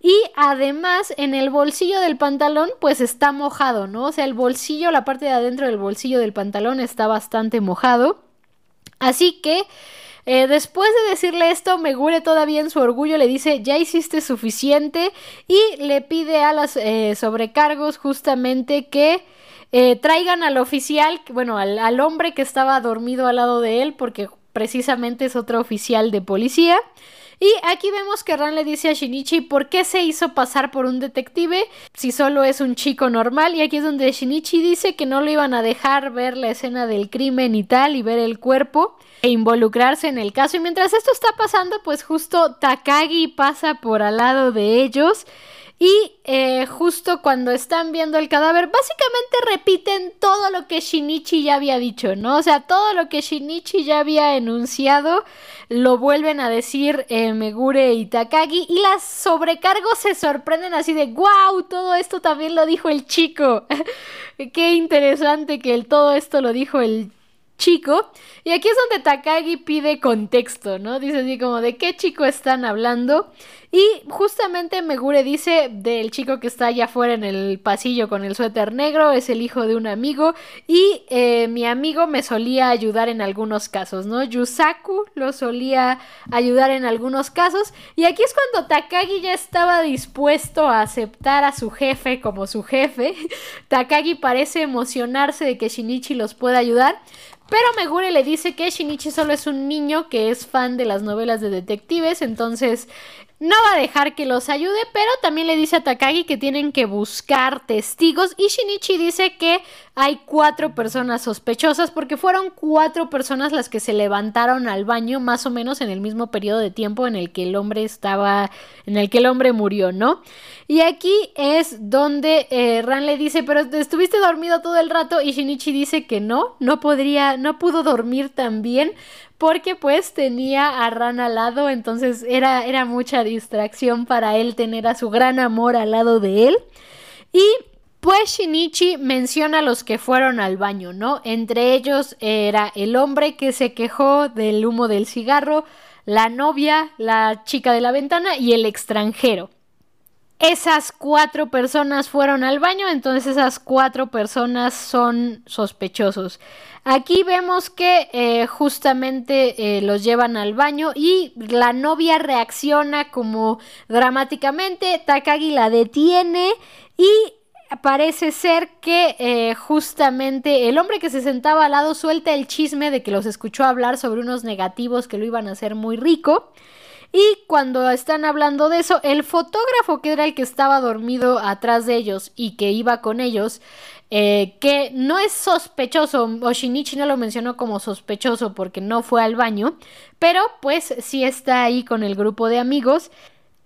Y además en el bolsillo del pantalón pues está mojado, ¿no? O sea, el bolsillo, la parte de adentro del bolsillo del pantalón está bastante mojado. Así que eh, después de decirle esto, Megure todavía en su orgullo le dice, ya hiciste suficiente y le pide a las eh, sobrecargos justamente que eh, traigan al oficial, bueno, al hombre que estaba dormido al lado de él, porque precisamente es otro oficial de policía. Y aquí vemos que Ran le dice a Shinichi por qué se hizo pasar por un detective si solo es un chico normal. Y aquí es donde Shinichi dice que no lo iban a dejar ver la escena del crimen y tal y ver el cuerpo e involucrarse en el caso. Y mientras esto está pasando, pues justo Takagi pasa por al lado de ellos y eh, justo cuando están viendo el cadáver, básicamente repiten todo lo que Shinichi ya había dicho, ¿no? O sea, todo lo que Shinichi ya había enunciado, lo vuelven a decir eh, Megure y Takagi. Y las sobrecargos se sorprenden así de, wow, todo esto también lo dijo el chico. Qué interesante que todo esto lo dijo el chico. Y aquí es donde Takagi pide contexto, ¿no? Dice así como de qué chico están hablando. Y justamente Megure dice del chico que está allá afuera en el pasillo con el suéter negro, es el hijo de un amigo. Y eh, mi amigo me solía ayudar en algunos casos, ¿no? Yusaku lo solía ayudar en algunos casos. Y aquí es cuando Takagi ya estaba dispuesto a aceptar a su jefe como su jefe. Takagi parece emocionarse de que Shinichi los pueda ayudar. Pero Megure le dice que Shinichi solo es un niño que es fan de las novelas de detectives, entonces no va a dejar que los ayude, pero también le dice a Takagi que tienen que buscar testigos y Shinichi dice que hay cuatro personas sospechosas porque fueron cuatro personas las que se levantaron al baño más o menos en el mismo periodo de tiempo en el que el hombre estaba, en el que el hombre murió, ¿no? Y aquí es donde eh, Ran le dice, pero estuviste dormido todo el rato y Shinichi dice que no, no podría, no pudo dormir tan bien porque pues tenía a Ran al lado, entonces era, era mucha distracción para él tener a su gran amor al lado de él. Y pues Shinichi menciona a los que fueron al baño, ¿no? Entre ellos era el hombre que se quejó del humo del cigarro, la novia, la chica de la ventana y el extranjero. Esas cuatro personas fueron al baño, entonces esas cuatro personas son sospechosos. Aquí vemos que eh, justamente eh, los llevan al baño y la novia reacciona como dramáticamente, Takagi la detiene y parece ser que eh, justamente el hombre que se sentaba al lado suelta el chisme de que los escuchó hablar sobre unos negativos que lo iban a hacer muy rico. Y cuando están hablando de eso, el fotógrafo que era el que estaba dormido atrás de ellos y que iba con ellos, eh, que no es sospechoso, o Shinichi no lo mencionó como sospechoso porque no fue al baño, pero pues sí está ahí con el grupo de amigos.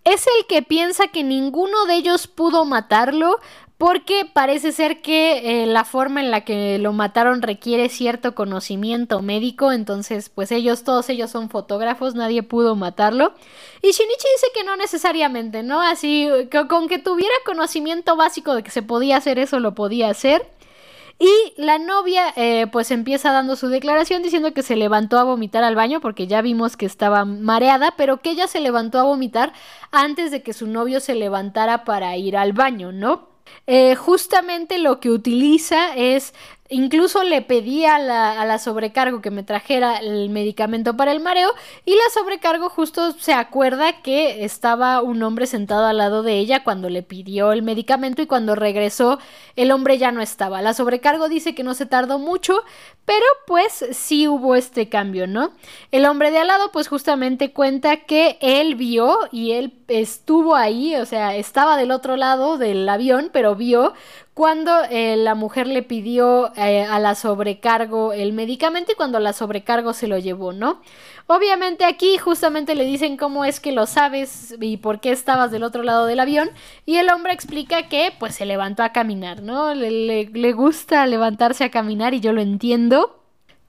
Es el que piensa que ninguno de ellos pudo matarlo, porque parece ser que eh, la forma en la que lo mataron requiere cierto conocimiento médico, entonces pues ellos, todos ellos son fotógrafos, nadie pudo matarlo. Y Shinichi dice que no necesariamente, ¿no? Así, con que tuviera conocimiento básico de que se podía hacer eso, lo podía hacer. Y la novia eh, pues empieza dando su declaración diciendo que se levantó a vomitar al baño porque ya vimos que estaba mareada, pero que ella se levantó a vomitar antes de que su novio se levantara para ir al baño, ¿no? Eh, justamente lo que utiliza es Incluso le pedí a la, sobrecargo que me trajera el medicamento para el mareo y la sobrecargo justo se acuerda que estaba un hombre sentado al lado de ella cuando le pidió el medicamento y cuando regresó el hombre ya no estaba. La sobrecargo dice que no se tardó mucho, pero pues sí hubo este cambio, ¿no? El hombre de al lado pues justamente cuenta que él vio y él estuvo ahí, o sea, estaba del otro lado del avión, pero vio cuando eh, la mujer le pidió eh, a la sobrecargo el medicamento y cuando la sobrecargo se lo llevó, ¿no? Obviamente aquí justamente le dicen cómo es que lo sabes y por qué estabas del otro lado del avión y el hombre explica que pues se levantó a caminar, ¿no? le, le gusta levantarse a caminar y yo lo entiendo.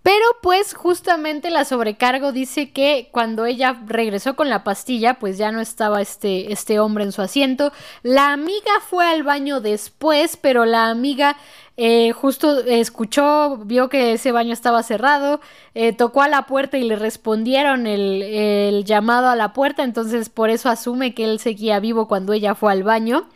Pero pues justamente la sobrecargo dice que cuando ella regresó con la pastilla, pues ya no estaba este, este hombre en su asiento. La amiga fue al baño después, pero la amiga eh, justo escuchó, vio que ese baño estaba cerrado, eh, tocó a la puerta y le respondieron el, el llamado a la puerta, entonces por eso asume que él seguía vivo cuando ella fue al baño.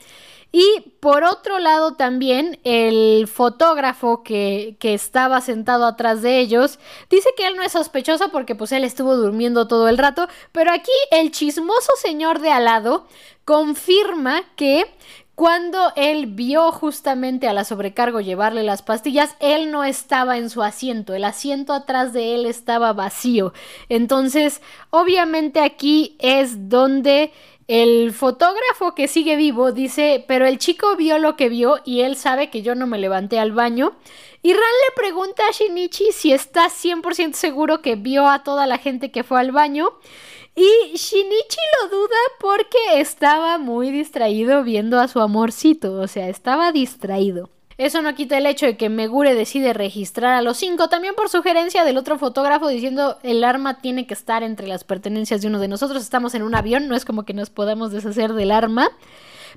Y por otro lado también el fotógrafo que, que, estaba sentado atrás de ellos dice que él no es sospechoso porque pues él estuvo durmiendo todo el rato, pero aquí el chismoso señor de al lado confirma que cuando él vio justamente a la sobrecargo llevarle las pastillas, él no estaba en su asiento, el asiento atrás de él estaba vacío. Entonces, obviamente aquí es donde el fotógrafo que sigue vivo dice, pero el chico vio lo que vio y él sabe que yo no me levanté al baño. Y Ran le pregunta a Shinichi si está 100% seguro que vio a toda la gente que fue al baño. Y Shinichi lo duda porque estaba muy distraído viendo a su amorcito, o sea, estaba distraído. Eso no quita el hecho de que Megure decide registrar a los cinco, también por sugerencia del otro fotógrafo diciendo el arma tiene que estar entre las pertenencias de uno de nosotros. Estamos en un avión, no es como que nos podamos deshacer del arma.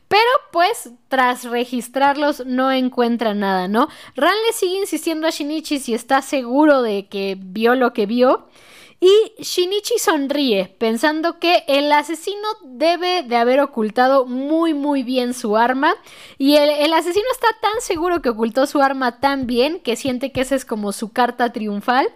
Pero pues tras registrarlos no encuentra nada, ¿no? Ran le sigue insistiendo a Shinichi si está seguro de que vio lo que vio. Y Shinichi sonríe, pensando que el asesino debe de haber ocultado muy muy bien su arma. Y el, asesino está tan seguro que ocultó su arma tan bien que siente que esa es como su carta triunfal.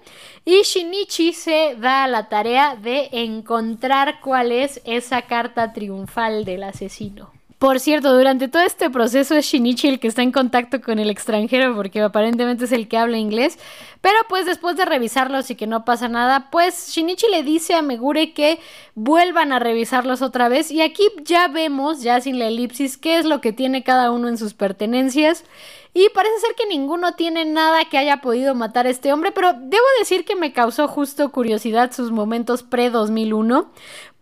Y Shinichi se da la tarea de encontrar cuál es esa carta triunfal del asesino. Por cierto, durante todo este proceso es Shinichi el que está en contacto con el extranjero porque aparentemente es el que habla inglés. Pero pues después de revisarlos y que no pasa nada, pues Shinichi le dice a Megure que vuelvan a revisarlos otra vez. Y aquí ya vemos, ya sin la elipsis, qué es lo que tiene cada uno en sus pertenencias. Y parece ser que ninguno tiene nada que haya podido matar a este hombre, pero debo decir que me causó justo curiosidad sus momentos pre-2001,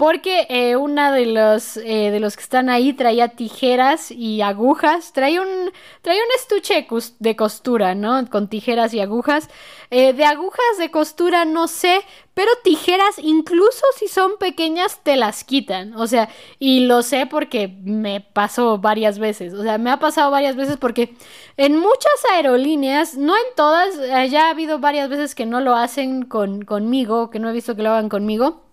porque eh, una de los, eh, de los que están ahí traía tijeras y agujas, traía un, un estuche de costura, ¿no? Con tijeras y agujas. Eh, de agujas de costura no sé, pero tijeras, incluso si son pequeñas, te las quitan. O sea, y lo sé porque me pasó varias veces. O sea, me ha pasado varias veces porque en muchas aerolíneas, no en todas, ya ha habido varias veces que no lo hacen con, conmigo, que no he visto que lo hagan conmigo.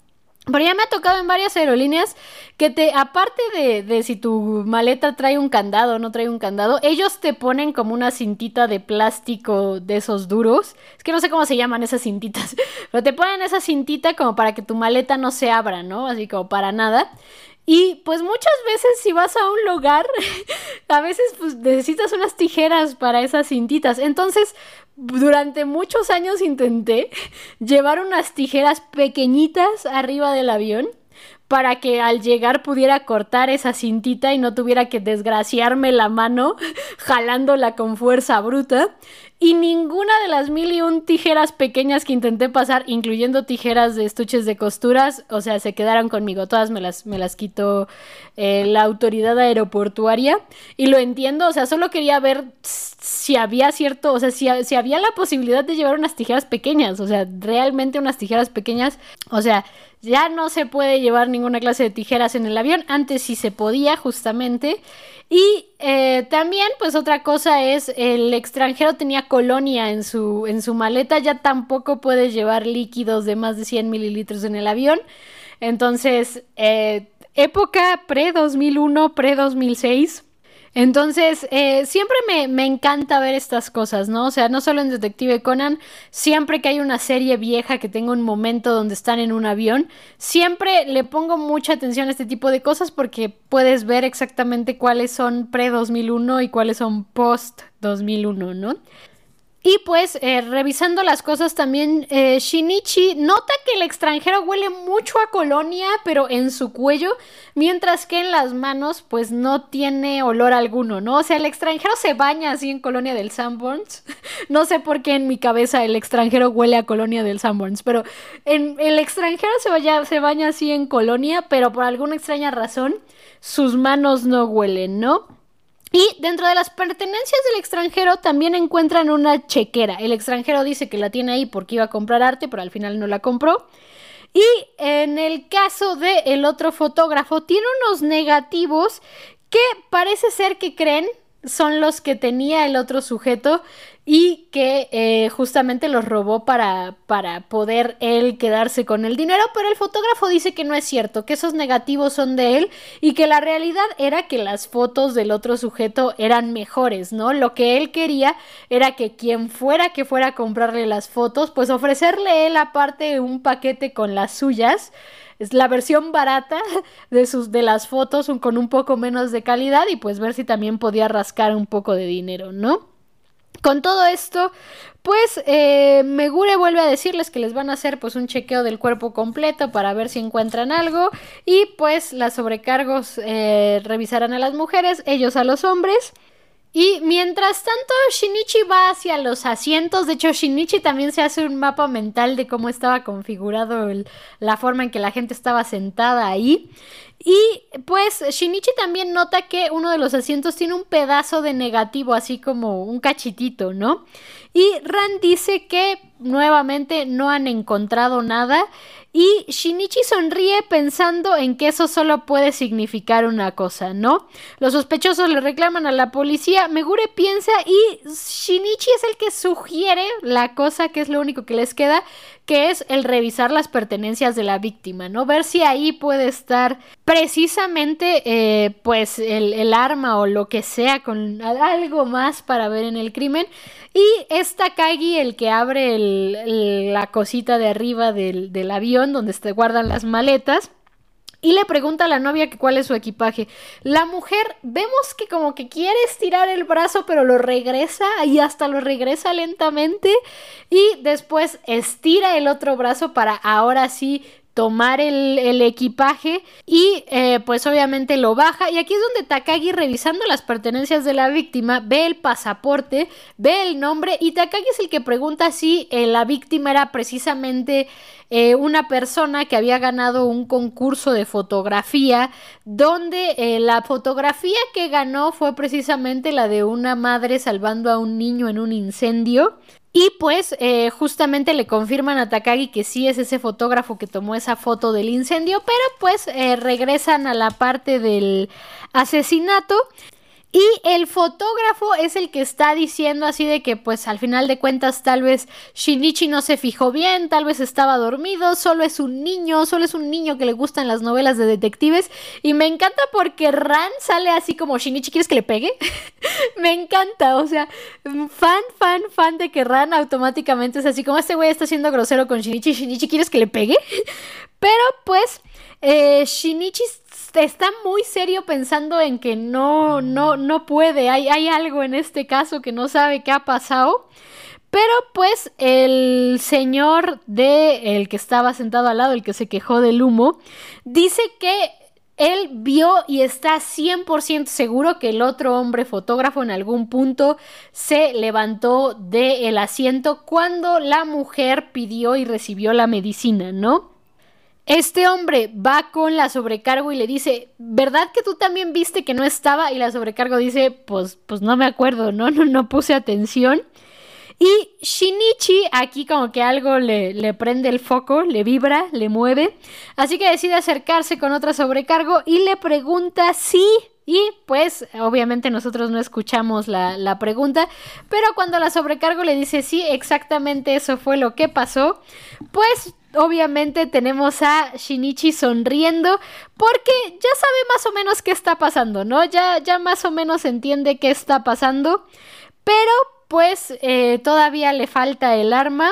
Pero ya me ha tocado en varias aerolíneas que te, aparte de, de, si tu maleta trae un candado o no trae un candado, ellos te ponen como una cintita de plástico de esos duros. Es que no sé cómo se llaman esas cintitas, pero te ponen esa cintita como para que tu maleta no se abra, ¿no? Así como para nada. Y pues muchas veces si vas a un lugar, a veces pues necesitas unas tijeras para esas cintitas. Entonces, durante muchos años intenté llevar unas tijeras pequeñitas arriba del avión para que al llegar pudiera cortar esa cintita y no tuviera que desgraciarme la mano jalándola con fuerza bruta. Y ninguna de las mil y un tijeras pequeñas que intenté pasar, incluyendo tijeras de estuches de costuras, o sea, se quedaron conmigo. Todas me las, me las quitó eh, la autoridad aeroportuaria. Y lo entiendo, o sea, solo quería ver si había cierto, o sea, si, si había la posibilidad de llevar unas tijeras pequeñas, o sea, realmente unas tijeras pequeñas, o sea, ya no se puede llevar ninguna clase de tijeras en el avión. Antes sí se podía, justamente. Y eh, también, pues otra cosa es, el extranjero tenía colonia en su, en su maleta, ya tampoco puedes llevar líquidos de más de 100 mililitros en el avión. Entonces, eh, época pre-2001, pre-2006 entonces, eh, siempre me, encanta ver estas cosas, ¿no? O sea, no solo en Detective Conan, siempre que hay una serie vieja que tenga un momento donde están en un avión, siempre le pongo mucha atención a este tipo de cosas porque puedes ver exactamente cuáles son pre-2001 y cuáles son post-2001, ¿no? Y pues eh, revisando las cosas también, eh, Shinichi nota que el extranjero huele mucho a colonia, pero en su cuello, mientras que en las manos pues no tiene olor alguno, ¿no? O sea, el extranjero se baña así en colonia del Sanborns. no sé por qué en mi cabeza el extranjero huele a colonia del Sanborns, pero en, el extranjero se, se baña así en colonia, pero por alguna extraña razón sus manos no huelen, ¿no? Y dentro de las pertenencias del extranjero también encuentran una chequera. El extranjero dice que la tiene ahí porque iba a comprar arte, pero al final no la compró. Y en el caso del el otro fotógrafo, tiene unos negativos que parece ser que creen son los que tenía el otro sujeto y que eh, justamente los robó para, para poder él quedarse con el dinero, pero el fotógrafo dice que no es cierto, que esos negativos son de él y que la realidad era que las fotos del otro sujeto eran mejores, ¿no? Lo que él quería era que quien fuera que fuera a comprarle las fotos, pues ofrecerle él aparte un paquete con las suyas es la versión barata de sus de las fotos con un poco menos de calidad y pues ver si también podía rascar un poco de dinero, ¿no? Con todo esto, pues eh, Megure vuelve a decirles que les van a hacer pues un chequeo del cuerpo completo para ver si encuentran algo y pues las sobrecargos eh, revisarán a las mujeres, ellos a los hombres. Y mientras tanto, Shinichi va hacia los asientos. De hecho, Shinichi también se hace un mapa mental de cómo estaba configurado la forma en que la gente estaba sentada ahí. Y pues Shinichi también nota que uno de los asientos tiene un pedazo de negativo, así como un cachitito, ¿no? Y Ran dice que nuevamente no han encontrado nada y Shinichi sonríe pensando en que eso solo puede significar una cosa, ¿no? Los sospechosos le reclaman a la policía, Megure piensa y Shinichi es el que sugiere la cosa que es lo único que les queda, que es el revisar las pertenencias de la víctima, ¿no? Ver si ahí puede estar precisamente eh, pues el, arma o lo que sea con algo más para ver en el crimen. Y está Kagi el que abre la cosita de arriba del, del avión donde se guardan las maletas. Y le pregunta a la novia cuál es su equipaje. La mujer vemos que como que quiere estirar el brazo, pero lo regresa y hasta lo regresa lentamente y después estira el otro brazo para ahora sí tomar el, equipaje y eh, pues obviamente lo baja. Y aquí es donde Takagi revisando las pertenencias de la víctima ve el pasaporte, ve el nombre y Takagi es el que pregunta si eh, la víctima era precisamente eh, una persona que había ganado un concurso de fotografía donde la fotografía que ganó fue precisamente la de una madre salvando a un niño en un incendio y pues eh, justamente le confirman a Takagi que sí es ese fotógrafo que tomó esa foto del incendio, pero pues eh, regresan a la parte del asesinato y el fotógrafo es el que está diciendo así de que pues al final de cuentas tal vez Shinichi no se fijó bien, tal vez estaba dormido, solo es un niño, solo es un niño que le gustan las novelas de detectives y me encanta porque Ran sale así como Shinichi, ¿quieres que le pegue? me encanta, o sea, fan, fan, fan de que Ran automáticamente es así como este güey está siendo grosero con Shinichi, Shinichi, ¿quieres que le pegue? Pero pues eh, Shinichi está muy serio pensando en que no, no, no puede. Hay, hay algo en este caso que no sabe qué ha pasado. Pero pues el señor de el que estaba sentado al lado, el que se quejó del humo, dice que él vio y está 100% seguro que el otro hombre fotógrafo en algún punto se levantó del asiento cuando la mujer pidió y recibió la medicina, ¿no? Este hombre va con la sobrecargo y le dice, ¿verdad que tú también viste que no estaba? Y la sobrecargo dice, pues, pues no me acuerdo, ¿no? No, no puse atención. Y Shinichi aquí como que algo le, le, prende el foco, le vibra, le mueve. Así que decide acercarse con otra sobrecargo y le pregunta si... Y pues obviamente nosotros no escuchamos la, la pregunta, pero cuando la sobrecargo le dice sí, exactamente eso fue lo que pasó, pues obviamente tenemos a Shinichi sonriendo porque ya sabe más o menos qué está pasando, ¿no? Ya, ya más o menos entiende qué está pasando, pero pues eh, todavía le falta el arma.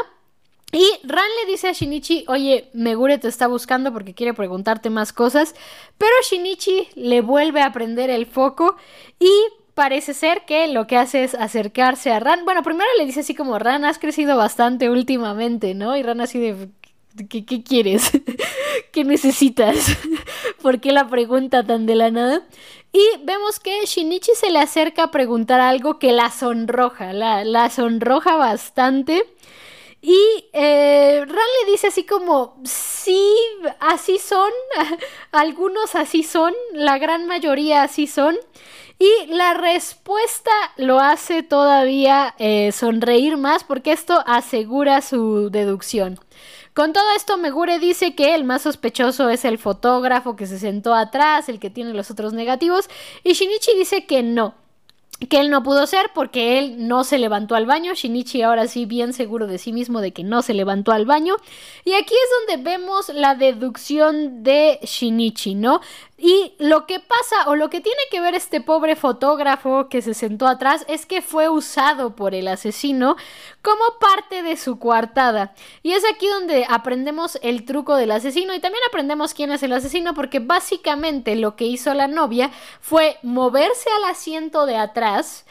Y Ran le dice a Shinichi, oye, Megure te está buscando porque quiere preguntarte más cosas, pero Shinichi le vuelve a prender el foco y parece ser que lo que hace es acercarse a Ran. Bueno, primero le dice así como, Ran, has crecido bastante últimamente, ¿no? Y Ran así de, ¿Qué, quieres? ¿Qué necesitas? ¿Por qué la pregunta tan de la nada? Y vemos que Shinichi se le acerca a preguntar algo que la sonroja, la, la sonroja bastante. Y eh, Ran le dice así como, sí, así son, algunos así son, la gran mayoría así son. Y la respuesta lo hace todavía eh, sonreír más porque esto asegura su deducción. Con todo esto, Megure dice que el más sospechoso es el fotógrafo que se sentó atrás, el que tiene los otros negativos, y Shinichi dice que no, que él no pudo ser porque él no se levantó al baño. Shinichi ahora sí bien seguro de sí mismo de que no se levantó al baño. Y aquí es donde vemos la deducción de Shinichi, ¿no? Y lo que pasa o lo que tiene que ver este pobre fotógrafo que se sentó atrás es que fue usado por el asesino como parte de su coartada. Y es aquí donde aprendemos el truco del asesino y también aprendemos quién es el asesino porque básicamente lo que hizo la novia fue moverse al asiento de atrás,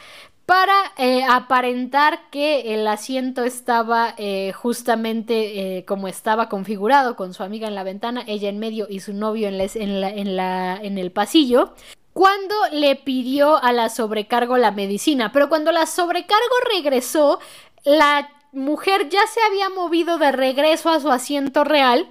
para eh, aparentar que el asiento estaba eh, justamente eh, como estaba configurado, con su amiga en la ventana, ella en medio y su novio en, el pasillo cuando le pidió a la sobrecargo la medicina. Pero cuando la sobrecargo regresó, la mujer ya se había movido de regreso a su asiento real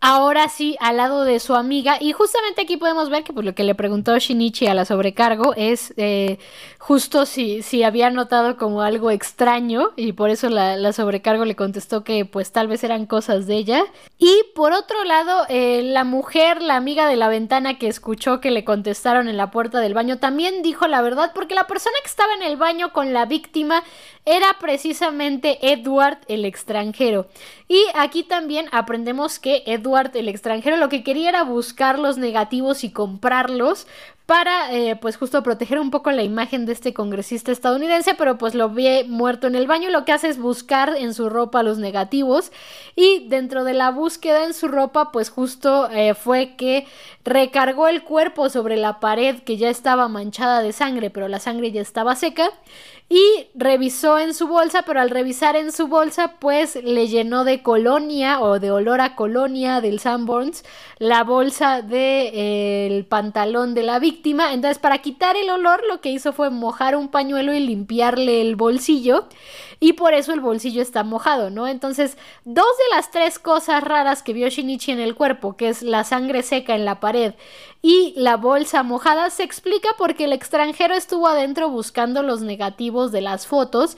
ahora sí al lado de su amiga. Y justamente aquí podemos ver que pues, lo que le preguntó Shinichi a la sobrecargo es eh, justo si, si había notado como algo extraño y por eso la, la, sobrecargo le contestó que pues tal vez eran cosas de ella. Y por otro lado, eh, la mujer, la amiga de la ventana que escuchó que le contestaron en la puerta del baño, también dijo la verdad porque la persona que estaba en el baño con la víctima era precisamente Edward el extranjero. Y aquí también aprendemos que Edward el extranjero lo que quería era buscar los negativos y comprarlos para eh, pues justo proteger un poco la imagen de este congresista estadounidense, pero pues lo ve muerto en el baño lo que hace es buscar en su ropa los negativos y dentro de la búsqueda en su ropa pues justo eh, fue que recargó el cuerpo sobre la pared que ya estaba manchada de sangre, pero la sangre ya estaba seca y revisó en su bolsa, pero al revisar en su bolsa, pues le llenó de colonia o de olor a colonia del Sanborns la bolsa del de, pantalón de la víctima. Entonces, para quitar el olor, lo que hizo fue mojar un pañuelo y limpiarle el bolsillo. Y por eso el bolsillo está mojado, ¿no? Entonces, dos de las tres cosas raras que vio Shinichi en el cuerpo, que es la sangre seca en la pared y la bolsa mojada se explica porque el extranjero estuvo adentro buscando los negativos de las fotos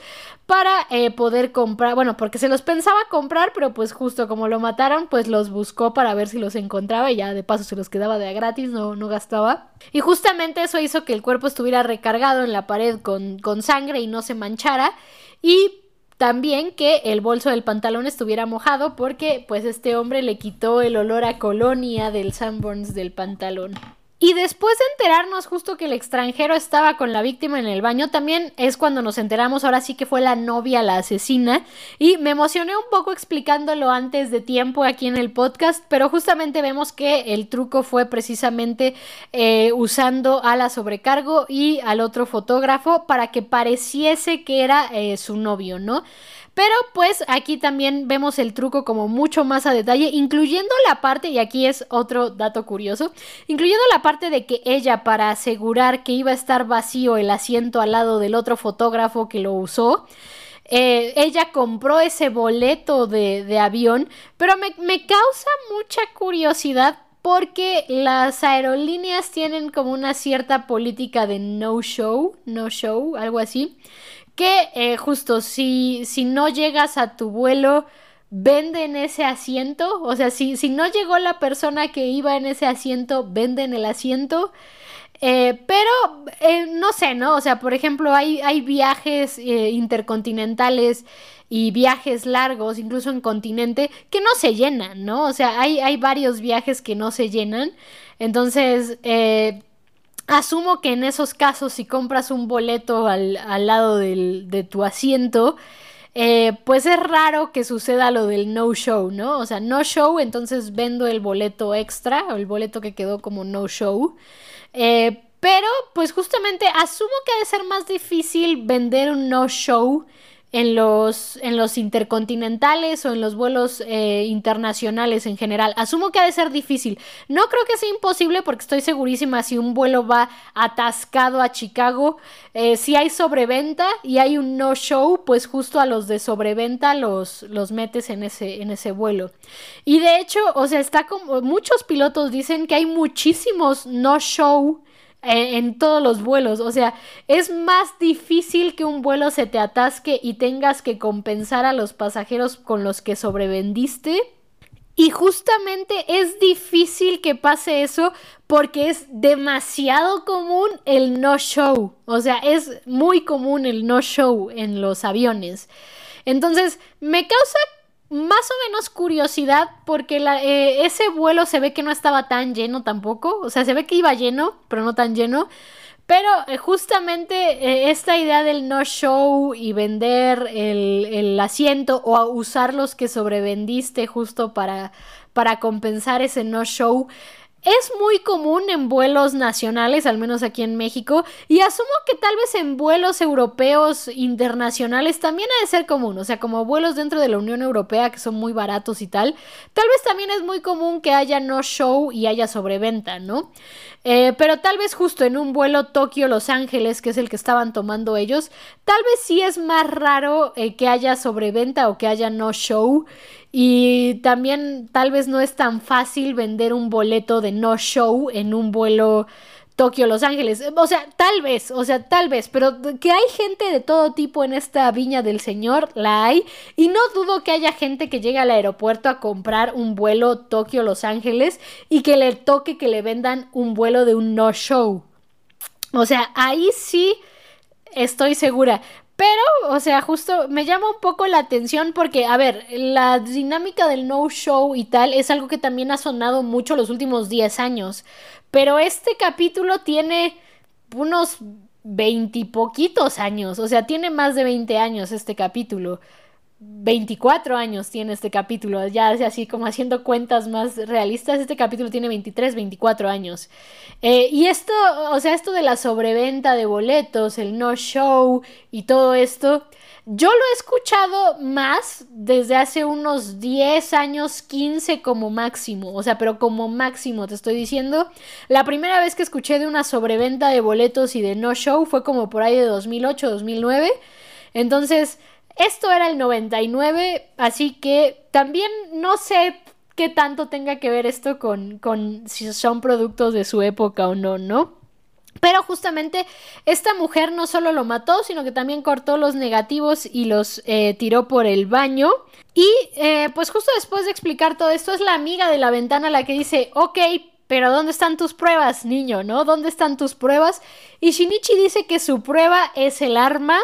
para eh, poder comprar, bueno, porque se los pensaba comprar, pero pues justo como lo mataron, pues los buscó para ver si los encontraba y ya de paso se los quedaba de gratis, no, no gastaba. Y justamente eso hizo que el cuerpo estuviera recargado en la pared con, con sangre y no se manchara. Y también que el bolso del pantalón estuviera mojado porque pues este hombre le quitó el olor a colonia del Sanborns del pantalón. Y después de enterarnos justo que el extranjero estaba con la víctima en el baño, también es cuando nos enteramos ahora sí que fue la novia la asesina. Y me emocioné un poco explicándolo antes de tiempo aquí en el podcast, pero justamente vemos que el truco fue precisamente eh, usando a la sobrecargo y al otro fotógrafo para que pareciese que era eh, su novio, ¿no? Pero pues aquí también vemos el truco como mucho más a detalle, incluyendo la parte, y aquí es otro dato curioso, incluyendo la parte de que ella para asegurar que iba a estar vacío el asiento al lado del otro fotógrafo que lo usó, eh, ella compró ese boleto de, avión, pero me, me causa mucha curiosidad porque las aerolíneas tienen como una cierta política de no show, no show, algo así que eh, justo si, si no llegas a tu vuelo, venden ese asiento, o sea, si, si no llegó la persona que iba en ese asiento, venden el asiento. Eh, pero eh, no sé, ¿no? O sea, por ejemplo, hay, hay viajes intercontinentales y viajes largos, incluso en continente, que no se llenan, ¿no? O sea, hay, hay varios viajes que no se llenan. Entonces, Asumo que en esos casos, si compras un boleto al, lado de tu asiento, eh, pues es raro que suceda lo del no show, ¿no? O sea, no show, entonces vendo el boleto extra, o el boleto que quedó como no show. Eh, pero, pues justamente asumo que ha de ser más difícil vender un no show en los, en los intercontinentales o en los vuelos eh, internacionales en general. Asumo que ha de ser difícil. No creo que sea imposible porque estoy segurísima si un vuelo va atascado a Chicago, eh, si hay sobreventa y hay un no show, pues justo a los de sobreventa los, los metes en ese, en ese vuelo. Y de hecho, o sea, está como muchos pilotos dicen que hay muchísimos no show en, todos los vuelos. O sea, es más difícil que un vuelo se te atasque y tengas que compensar a los pasajeros con los que sobrevendiste. Y justamente es difícil que pase eso porque es demasiado común el no show. O sea, es muy común el no show en los aviones. Entonces, me causa más o menos curiosidad porque eh, ese vuelo se ve que no estaba tan lleno tampoco. O sea, se ve que iba lleno, pero no tan lleno. Pero eh, justamente eh, esta idea del no show y vender el, el, asiento o usar los que sobrevendiste justo para, para compensar ese no show es muy común en vuelos nacionales, al menos aquí en México, y asumo que tal vez en vuelos europeos internacionales también ha de ser común, o sea, como vuelos dentro de la Unión Europea que son muy baratos y tal, tal vez también es muy común que haya no show y haya sobreventa, ¿no? Eh, pero tal vez justo en un vuelo Tokio-Los Ángeles, que es el que estaban tomando ellos, tal vez sí es más raro eh, que haya sobreventa o que haya no show. Y también tal vez no es tan fácil vender un boleto de no show en un vuelo Tokio, Los Ángeles. O sea, tal vez, o sea, tal vez, pero que hay gente de todo tipo en esta viña del Señor, la hay. Y no dudo que haya gente que llegue al aeropuerto a comprar un vuelo Tokio, Los Ángeles y que le toque que le vendan un vuelo de un no show. O sea, ahí sí estoy segura. Pero, o sea, justo me llama un poco la atención porque, a ver, la dinámica del no show y tal es algo que también ha sonado mucho los últimos 10 años. Pero este capítulo tiene unos veintipoquitos años, o sea, tiene más de 20 años este capítulo. 24 años tiene este capítulo, ya así como haciendo cuentas más realistas, este capítulo tiene 23, 24 años. Eh, y esto, o sea, esto de la sobreventa de boletos, el no show y todo esto, yo lo he escuchado más desde hace unos 10 años, 15 como máximo, o sea, pero como máximo te estoy diciendo. La primera vez que escuché de una sobreventa de boletos y de no show fue como por ahí de 2008, 2009. Entonces... Esto era el 99, así que también no sé qué tanto tenga que ver esto con, con si son productos de su época o no, ¿no? Pero justamente esta mujer no solo lo mató, sino que también cortó los negativos y los eh, tiró por el baño. Y eh, pues justo después de explicar todo esto es la amiga de la ventana la que dice, ok, pero ¿dónde están tus pruebas, niño? ¿No? ¿Dónde están tus pruebas? Y Shinichi dice que su prueba es el arma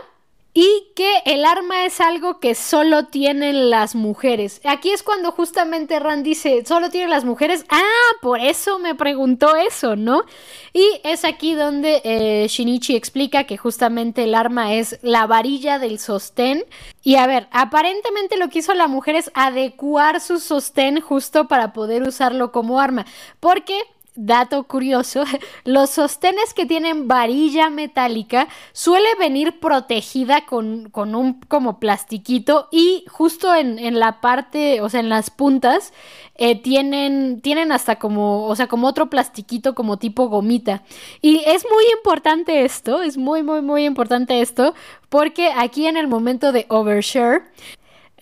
y que el arma es algo que solo tienen las mujeres. Aquí es cuando justamente Rand dice, solo tienen las mujeres. Ah, por eso me preguntó eso, ¿no? Y es aquí donde eh, Shinichi explica que justamente el arma es la varilla del sostén. Y a ver, aparentemente lo que hizo la mujer es adecuar su sostén justo para poder usarlo como arma. Porque dato curioso, los sostenes que tienen varilla metálica suele venir protegida con, un como plastiquito y justo en, la parte, o sea, en las puntas, eh, tienen, tienen hasta como, o sea, como otro plastiquito como tipo gomita. Y es muy importante esto, es muy, muy, muy importante esto, porque aquí en el momento de overshare,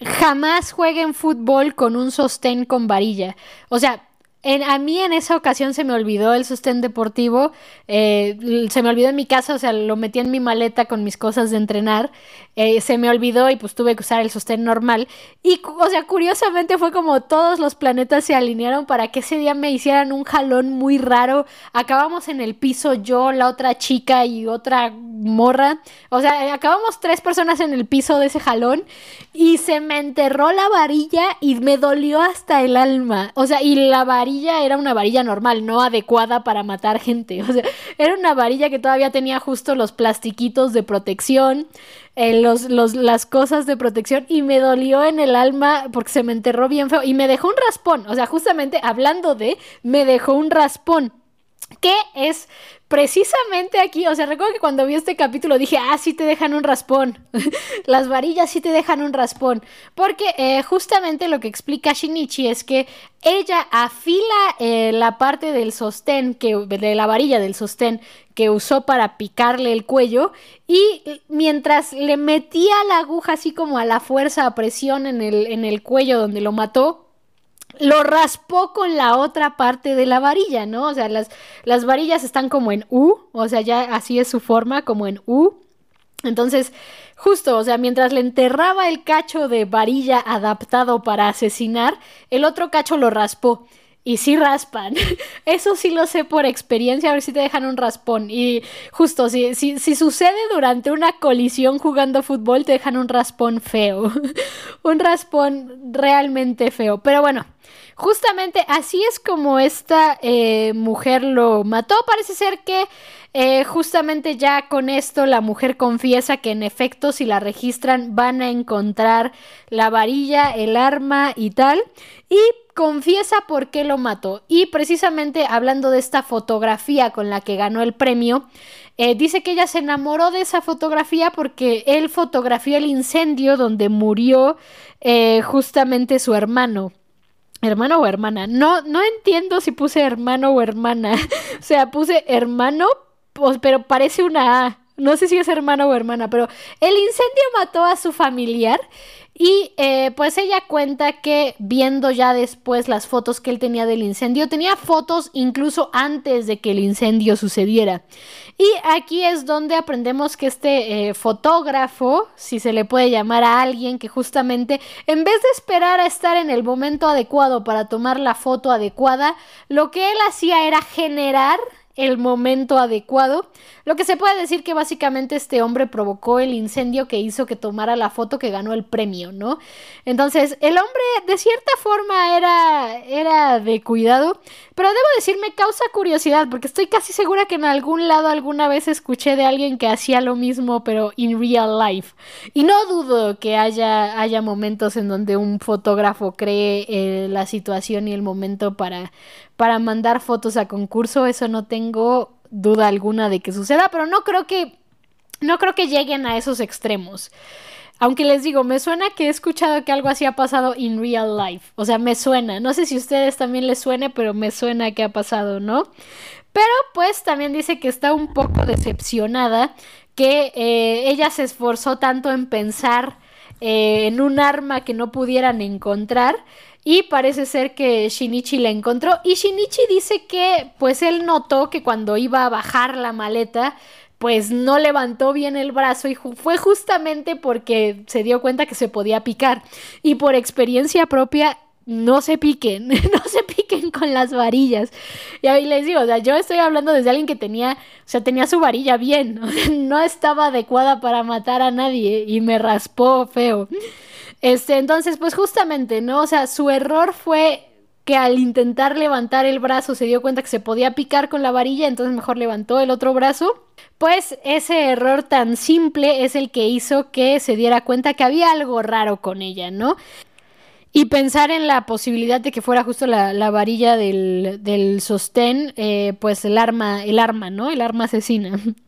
jamás jueguen fútbol con un sostén con varilla. O sea, a mí en esa ocasión se me olvidó el sostén deportivo, eh, se me olvidó en mi casa, o sea, lo metí en mi maleta con mis cosas de entrenar, eh, se me olvidó y pues tuve que usar el sostén normal. Y, o sea, curiosamente fue como todos los planetas se alinearon para que ese día me hicieran un jalón muy raro. Acabamos en el piso yo, la otra chica y otra morra. O sea, acabamos tres personas en el piso de ese jalón y se me enterró la varilla y me dolió hasta el alma. O sea, y la varilla era una varilla normal, no adecuada para matar gente. O sea, era una varilla que todavía tenía justo los plastiquitos de protección, eh, los, las cosas de protección y me dolió en el alma porque se me enterró bien feo y me dejó un raspón. O sea, justamente hablando de, me dejó un raspón. ¿Qué es precisamente aquí, o sea, recuerdo que cuando vi este capítulo dije, ah, sí te dejan un raspón, las varillas sí te dejan un raspón, porque eh, justamente lo que explica Shinichi es que ella afila eh, la parte del sostén, que, de la varilla del sostén que usó para picarle el cuello y mientras le metía la aguja así como a la fuerza, a presión en el, en el cuello donde lo mató, lo raspó con la otra parte de la varilla, ¿no? O sea, las, las varillas están como en U, o sea, ya así es su forma, como en U. Entonces, justo, o sea, mientras le enterraba el cacho de varilla adaptado para asesinar, el otro cacho lo raspó. Y sí raspan. Eso sí lo sé por experiencia, a ver si te dejan un raspón. Y justo, si, si, sucede durante una colisión jugando fútbol, te dejan un raspón feo. un raspón realmente feo. Pero bueno, justamente así es como esta eh, mujer lo mató. Parece ser que eh, justamente ya con esto la mujer confiesa que en efecto si la registran van a encontrar la varilla, el arma y tal. Y confiesa por qué lo mató. Y precisamente hablando de esta fotografía con la que ganó el premio, eh, dice que ella se enamoró de esa fotografía porque él fotografió el incendio donde murió justamente su hermano. ¿Hermano o hermana? No, no entiendo si puse hermano o hermana. o sea, puse hermano, pues, pero parece una A. No sé si es hermano o hermana, pero el incendio mató a su familiar y eh, pues ella cuenta que viendo ya después las fotos que él tenía del incendio, tenía fotos incluso antes de que el incendio sucediera. Y aquí es donde aprendemos que este eh, fotógrafo, si se le puede llamar a alguien que justamente en vez de esperar a estar en el momento adecuado para tomar la foto adecuada, lo que él hacía era generar el momento adecuado. Lo que se puede decir que básicamente este hombre provocó el incendio que hizo que tomara la foto que ganó el premio, ¿no? Entonces, el hombre de cierta forma era, era de cuidado, pero debo decir, me causa curiosidad porque estoy casi segura que en algún lado alguna vez escuché de alguien que hacía lo mismo, pero in real life. Y no dudo que haya, haya momentos en donde un fotógrafo cree eh, la situación y el momento para, para mandar fotos a concurso. Eso no tengo duda alguna de que suceda, pero no creo que no creo que lleguen a esos extremos. Aunque les digo, me suena que he escuchado que algo así ha pasado in real life. O sea, me suena. No sé si a ustedes también les suene, pero me suena que ha pasado, ¿no? Pero pues también dice que está un poco decepcionada, que eh, ella se esforzó tanto en pensar eh, en un arma que no pudieran encontrar. Y parece ser que Shinichi la encontró. Y Shinichi dice que pues él notó que cuando iba a bajar la maleta pues no levantó bien el brazo y fue justamente porque se dio cuenta que se podía picar. Y por experiencia propia, no se piquen, no se piquen con las varillas. Y ahí les digo, o sea, yo estoy hablando desde alguien que tenía, o sea, tenía su varilla bien, no estaba adecuada para matar a nadie y me raspó feo. Este, entonces, pues justamente, ¿no? O sea, su error fue que al intentar levantar el brazo se dio cuenta que se podía picar con la varilla, entonces mejor levantó el otro brazo. Pues ese error tan simple es el que hizo que se diera cuenta que había algo raro con ella, ¿no? Y pensar en la posibilidad de que fuera justo la, varilla del, del sostén, eh, pues el arma, el arma, ¿no? El arma asesina.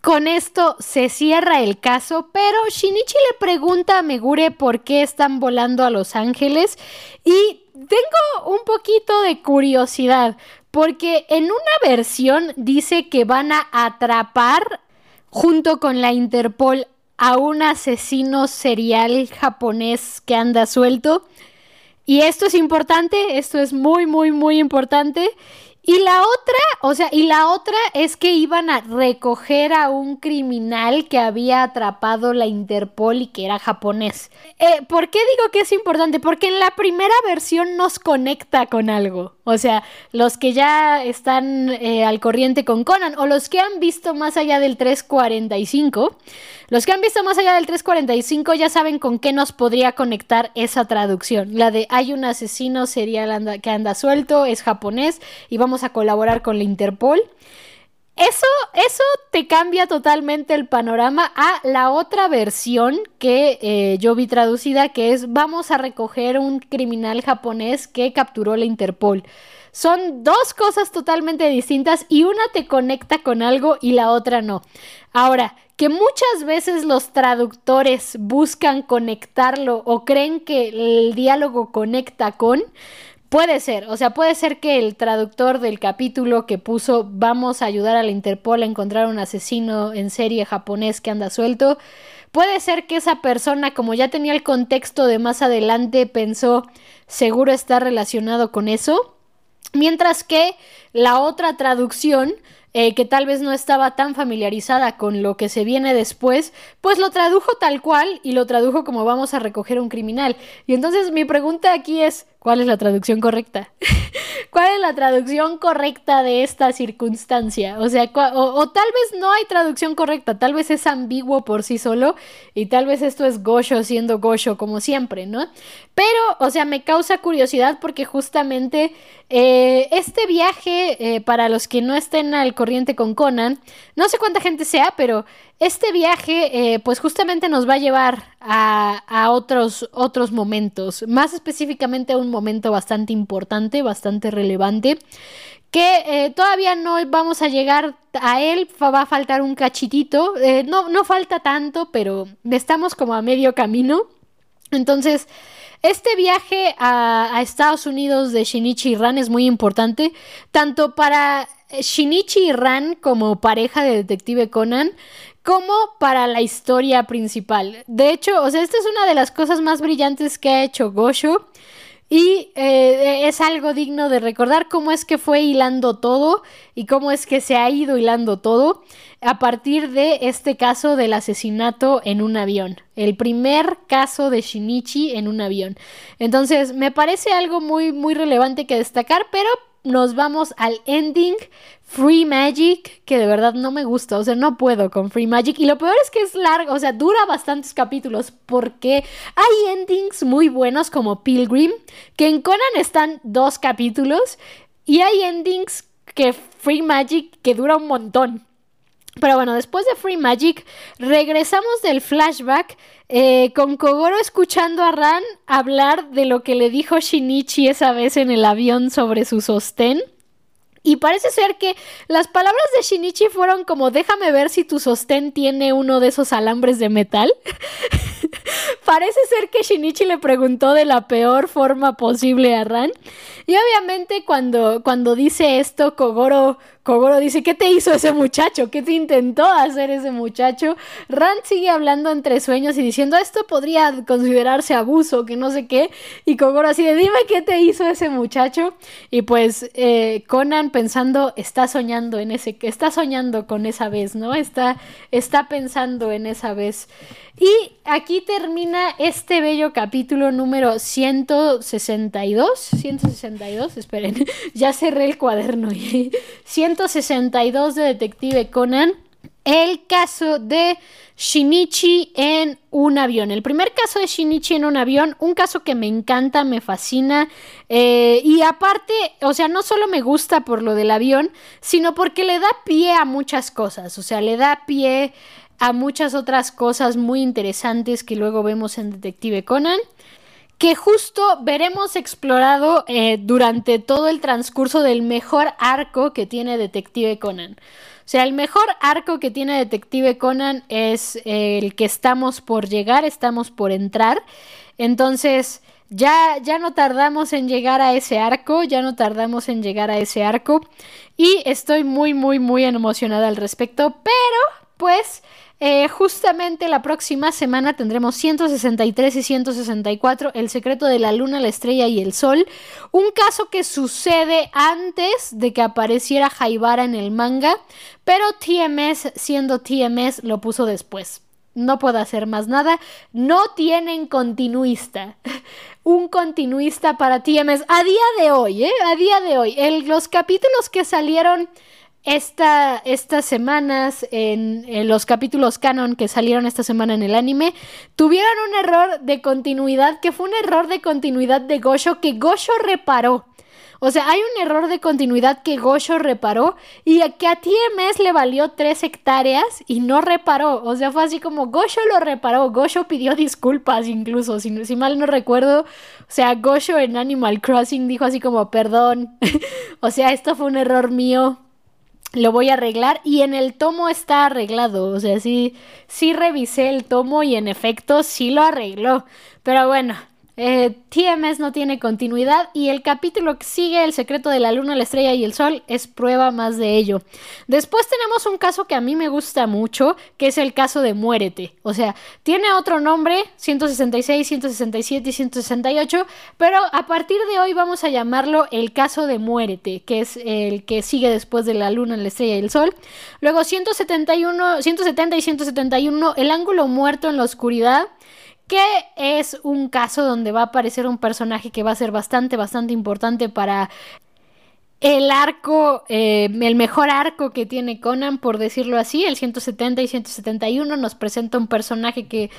Con esto se cierra el caso, pero Shinichi le pregunta a Megure por qué están volando a Los Ángeles y tengo un poquito de curiosidad, porque en una versión dice que van a atrapar junto con la Interpol a un asesino serial japonés que anda suelto. Y esto es importante, esto es muy, muy, muy importante. Y la otra, o sea, y la otra es que iban a recoger a un criminal que había atrapado la Interpol y que era japonés. Eh, ¿Por qué digo que es importante? Porque en la primera versión nos conecta con algo. O sea, los que ya están eh, al corriente con Conan o los que han visto más allá del 345, los que han visto más allá del 345 ya saben con qué nos podría conectar esa traducción. La de hay un asesino serial que anda suelto, es japonés y vamos a colaborar con la Interpol. Eso, eso te cambia totalmente el panorama a la otra versión que eh, yo vi traducida, que es vamos a recoger un criminal japonés que capturó la Interpol. Son dos cosas totalmente distintas y una te conecta con algo y la otra no. Ahora, que muchas veces los traductores buscan conectarlo o creen que el diálogo conecta con, Puede ser, o sea, puede ser que el traductor del capítulo que puso vamos a ayudar a la Interpol a encontrar un asesino en serie japonés que anda suelto, puede ser que esa persona, como ya tenía el contexto de más adelante, pensó seguro está relacionado con eso, mientras que la otra traducción eh, que tal vez no estaba tan familiarizada con lo que se viene después, pues lo tradujo tal cual y lo tradujo como vamos a recoger un criminal. Y entonces mi pregunta aquí es, ¿cuál es la traducción correcta? ¿Cuál es la traducción correcta de esta circunstancia? O sea, o, tal vez no hay traducción correcta, tal vez es ambiguo por sí solo y tal vez esto es Gosho siendo Gosho como siempre, ¿no? Pero, o sea, me causa curiosidad porque justamente eh, este viaje, eh, para los que no estén al corriente con Conan, no sé cuánta gente sea, pero este viaje, eh, pues justamente nos va a llevar a, otros, otros momentos, más específicamente a un momento bastante importante, bastante relevante, que eh, todavía no vamos a llegar a él, va a faltar un cachitito, eh, no, no falta tanto, pero estamos como a medio camino. Entonces, este viaje a, Estados Unidos de Shinichi y Ran es muy importante, tanto para Shinichi y Ran como pareja de Detective Conan, como para la historia principal. De hecho, o sea, esta es una de las cosas más brillantes que ha hecho Gosho. Y eh, es algo digno de recordar cómo es que fue hilando todo y cómo es que se ha ido hilando todo a partir de este caso del asesinato en un avión. El primer caso de Shinichi en un avión. Entonces, me parece algo muy, muy relevante que destacar, pero nos vamos al ending Free Magic, que de verdad no me gusta, o sea, no puedo con Free Magic. Y lo peor es que es largo, o sea, dura bastantes capítulos, porque hay endings muy buenos como Pilgrim, que en Conan están dos capítulos, y hay endings que Free Magic que dura un montón. Pero bueno, después de Free Magic, regresamos del flashback eh, con Kogoro escuchando a Ran hablar de lo que le dijo Shinichi esa vez en el avión sobre su sostén. Y parece ser que las palabras de Shinichi fueron como déjame ver si tu sostén tiene uno de esos alambres de metal. parece ser que Shinichi le preguntó de la peor forma posible a Ran. Y obviamente cuando, cuando dice esto, Kogoro Kogoro dice, ¿qué te hizo ese muchacho? ¿Qué te intentó hacer ese muchacho? Rand sigue hablando entre sueños y diciendo, esto podría considerarse abuso, que no sé qué. Y Kogoro así de, dime qué te hizo ese muchacho. Y pues eh, Conan pensando, está soñando en ese, está soñando con esa vez, ¿no? Está, está pensando en esa vez. Y aquí termina este bello capítulo número 162. 162, esperen, ya cerré el cuaderno. 162 de Detective Conan. El caso de Shinichi en un avión. El primer caso de Shinichi en un avión, un caso que me encanta, me fascina. Eh, y aparte, o sea, no solo me gusta por lo del avión, sino porque le da pie a muchas cosas. O sea, le da pie a muchas otras cosas muy interesantes que luego vemos en Detective Conan que justo veremos explorado eh, durante todo el transcurso del mejor arco que tiene Detective Conan. O sea, el mejor arco que tiene Detective Conan es el que estamos por llegar, estamos por entrar. Entonces, ya, ya no tardamos en llegar a ese arco, ya no tardamos en llegar a ese arco. Y estoy muy, muy, muy emocionada al respecto. Pero, pues, eh, justamente la próxima semana tendremos 163 y 164, El secreto de la luna, la estrella y el sol. Un caso que sucede antes de que apareciera Jaibara en el manga, pero TMS, siendo TMS, lo puso después. No puedo hacer más nada. No tienen continuista. Un continuista para TMS a día de hoy, ¿eh? A día de hoy. los capítulos que salieron esta, estas semanas, en, los capítulos canon que salieron esta semana en el anime, tuvieron un error de continuidad que fue un error de continuidad de Gosho que Gosho reparó. O sea, hay un error de continuidad que Gosho reparó y que a TMS le valió tres hectáreas y no reparó. O sea, fue así como Gosho lo reparó. Gosho pidió disculpas incluso, si, si mal no recuerdo. O sea, Gosho en Animal Crossing dijo así como, perdón. o sea, esto fue un error mío lo voy a arreglar y en el tomo está arreglado, o sea, sí, sí revisé el tomo y en efecto sí lo arregló, pero bueno, eh, TMS no tiene continuidad y el capítulo que sigue, El secreto de la luna, la estrella y el sol, es prueba más de ello. Después tenemos un caso que a mí me gusta mucho, que es el caso de Muérete. O sea, tiene otro nombre, 166, 167 y 168, pero a partir de hoy vamos a llamarlo el caso de Muérete, que es el que sigue después de la luna, la estrella y el sol. Luego 171, 170 y 171, El ángulo muerto en la oscuridad que es un caso donde va a aparecer un personaje que va a ser bastante, bastante importante para el arco, eh, el mejor arco que tiene Conan, por decirlo así, el 170 y 171 nos presenta un personaje que,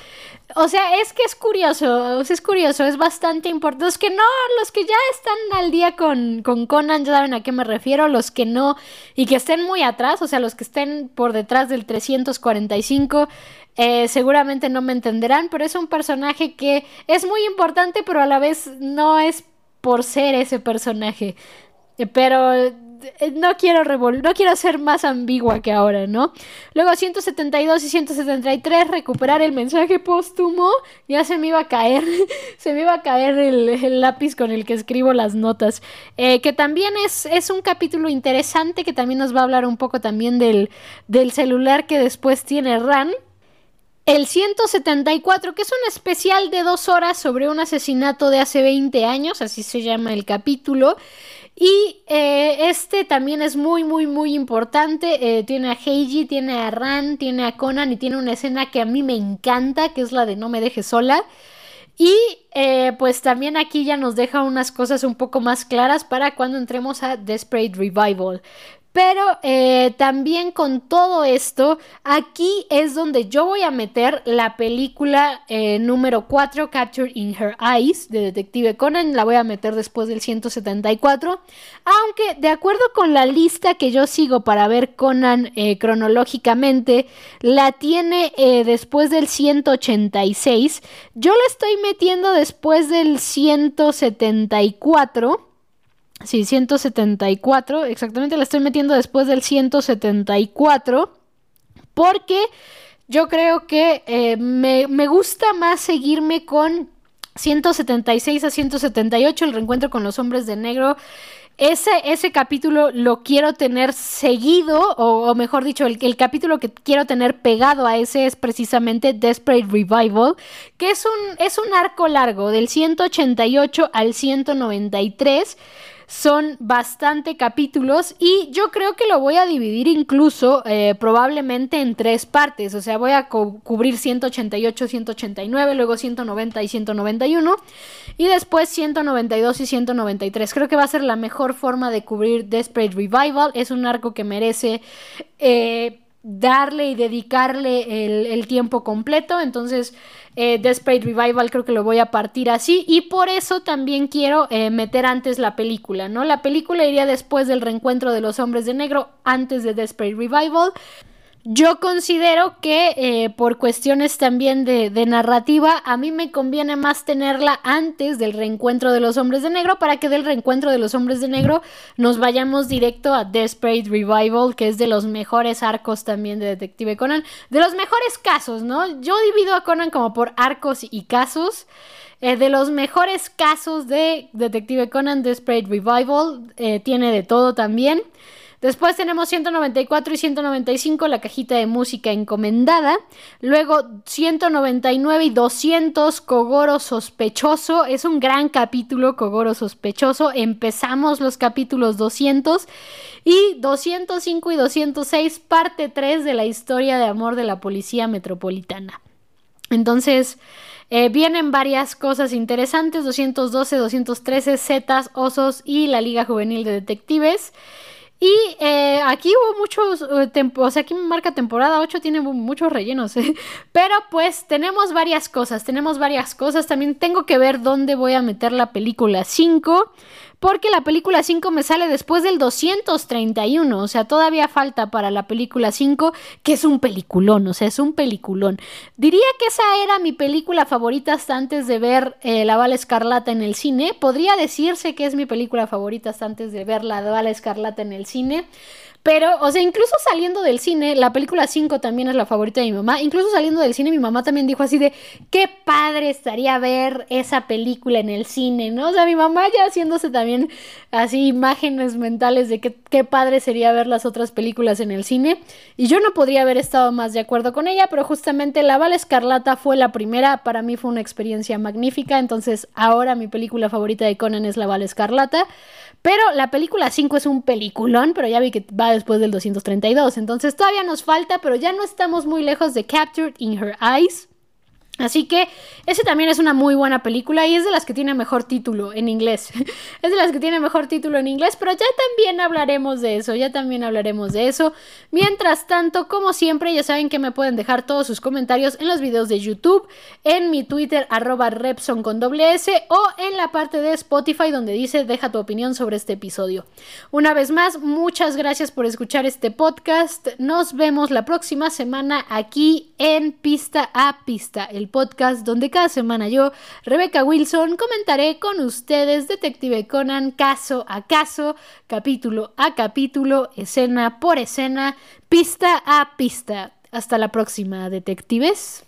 o sea, es que es curioso, es curioso, es bastante importante. Los que no, los que ya están al día con, con Conan ya saben a qué me refiero, los que no y que estén muy atrás, o sea, los que estén por detrás del 345 eh, seguramente no me entenderán, pero es un personaje que es muy importante, pero a la vez no es por ser ese personaje. Eh, pero eh, no quiero no quiero ser más ambigua que ahora, ¿no? Luego 172 y 173, recuperar el mensaje póstumo. Ya se me iba a caer, se me iba a caer el, lápiz con el que escribo las notas. que también es, es un capítulo interesante que también nos va a hablar un poco también del, del celular que después tiene Ran el 174, que es un especial de dos horas sobre un asesinato de hace 20 años, así se llama el capítulo. Y eh, este también es muy, muy, muy importante. Eh, tiene a Heiji, tiene a Ran, tiene a Conan y tiene una escena que a mí me encanta, que es la de No me dejes sola. Y eh, pues también aquí ya nos deja unas cosas un poco más claras para cuando entremos a Desperate Revival. Pero eh, también con todo esto, aquí es donde yo voy a meter la película eh, número 4, Captured in Her Eyes, de Detective Conan. La voy a meter después del 174. Aunque de acuerdo con la lista que yo sigo para ver Conan eh, cronológicamente, la tiene después del 186. Yo la estoy metiendo después del 174. Sí, 174, exactamente la estoy metiendo después del 174, porque yo creo que eh, me, gusta más seguirme con 176 a 178, el reencuentro con los hombres de negro. Ese, ese capítulo lo quiero tener seguido, o, mejor dicho, el, el, capítulo que quiero tener pegado a ese es precisamente Desperate Revival, que es un, es un arco largo, del 188 al 193 son bastante capítulos y yo creo que lo voy a dividir incluso eh, probablemente en tres partes. O sea, voy a cubrir 188, 189, luego 190 y 191 y después 192 y 193. Creo que va a ser la mejor forma de cubrir Desperate Revival. Es un arco que merece... Eh, darle y dedicarle el, tiempo completo. Entonces, eh, Desperate Revival creo que lo voy a partir así. Y por eso también quiero eh, meter antes la película, ¿no? La película iría después del reencuentro de los hombres de negro, antes de Desperate Revival. Yo considero que eh, por cuestiones también de, narrativa, a mí me conviene más tenerla antes del reencuentro de los hombres de negro para que del reencuentro de los hombres de negro nos vayamos directo a Desperate Revival, que es de los mejores arcos también de Detective Conan, de los mejores casos, ¿no? Yo divido a Conan como por arcos y casos. Eh, de los mejores casos de Detective Conan, Desperate Revival, eh, tiene de todo también. Después tenemos 194 y 195, la cajita de música encomendada. Luego 199 y 200, Kogoro sospechoso. Es un gran capítulo, Kogoro sospechoso. Empezamos los capítulos 200 y 205 y 206, parte 3 de la historia de amor de la Policía Metropolitana. Entonces... Eh, vienen varias cosas interesantes, 212, 213, Zetas, Osos y la Liga Juvenil de Detectives. Y eh, aquí hubo muchos, eh, o sea, aquí marca temporada 8, tiene muchos rellenos, ¿eh? pero pues tenemos varias cosas, tenemos varias cosas, también tengo que ver dónde voy a meter la película 5, porque la película 5 me sale después del 231, o sea, todavía falta para la película 5, que es un peliculón, o sea, es un peliculón. Diría que esa era mi película favorita hasta antes de ver eh, La Bala Escarlata en el cine. Podría decirse que es mi película favorita hasta antes de ver La Bala Escarlata en el cine. Pero, o sea, incluso saliendo del cine, la película 5 también es la favorita de mi mamá. Incluso saliendo del cine, mi mamá también dijo así de, qué padre estaría ver esa película en el cine, ¿no? O sea, mi mamá ya haciéndose también así imágenes mentales de que, qué padre sería ver las otras películas en el cine. Y yo no podría haber estado más de acuerdo con ella, pero justamente La Bala Escarlata fue la primera. Para mí fue una experiencia magnífica. Entonces, ahora mi película favorita de Conan es La Bala Escarlata. Pero la película 5 es un peliculón, pero ya vi que va después del 232. Entonces todavía nos falta, pero ya no estamos muy lejos de Captured in Her Eyes. Así que ese también es una muy buena película y es de las que tiene mejor título en inglés. es de las que tiene mejor título en inglés, pero ya también hablaremos de eso, ya también hablaremos de eso. Mientras tanto, como siempre, ya saben que me pueden dejar todos sus comentarios en los videos de YouTube, en mi Twitter arroba Repson con doble S o en la parte de Spotify donde dice deja tu opinión sobre este episodio. Una vez más, muchas gracias por escuchar este podcast. Nos vemos la próxima semana aquí en Pista a Pista podcast donde cada semana yo, Rebecca Wilson, comentaré con ustedes Detective Conan caso a caso, capítulo a capítulo, escena por escena, pista a pista. Hasta la próxima, detectives.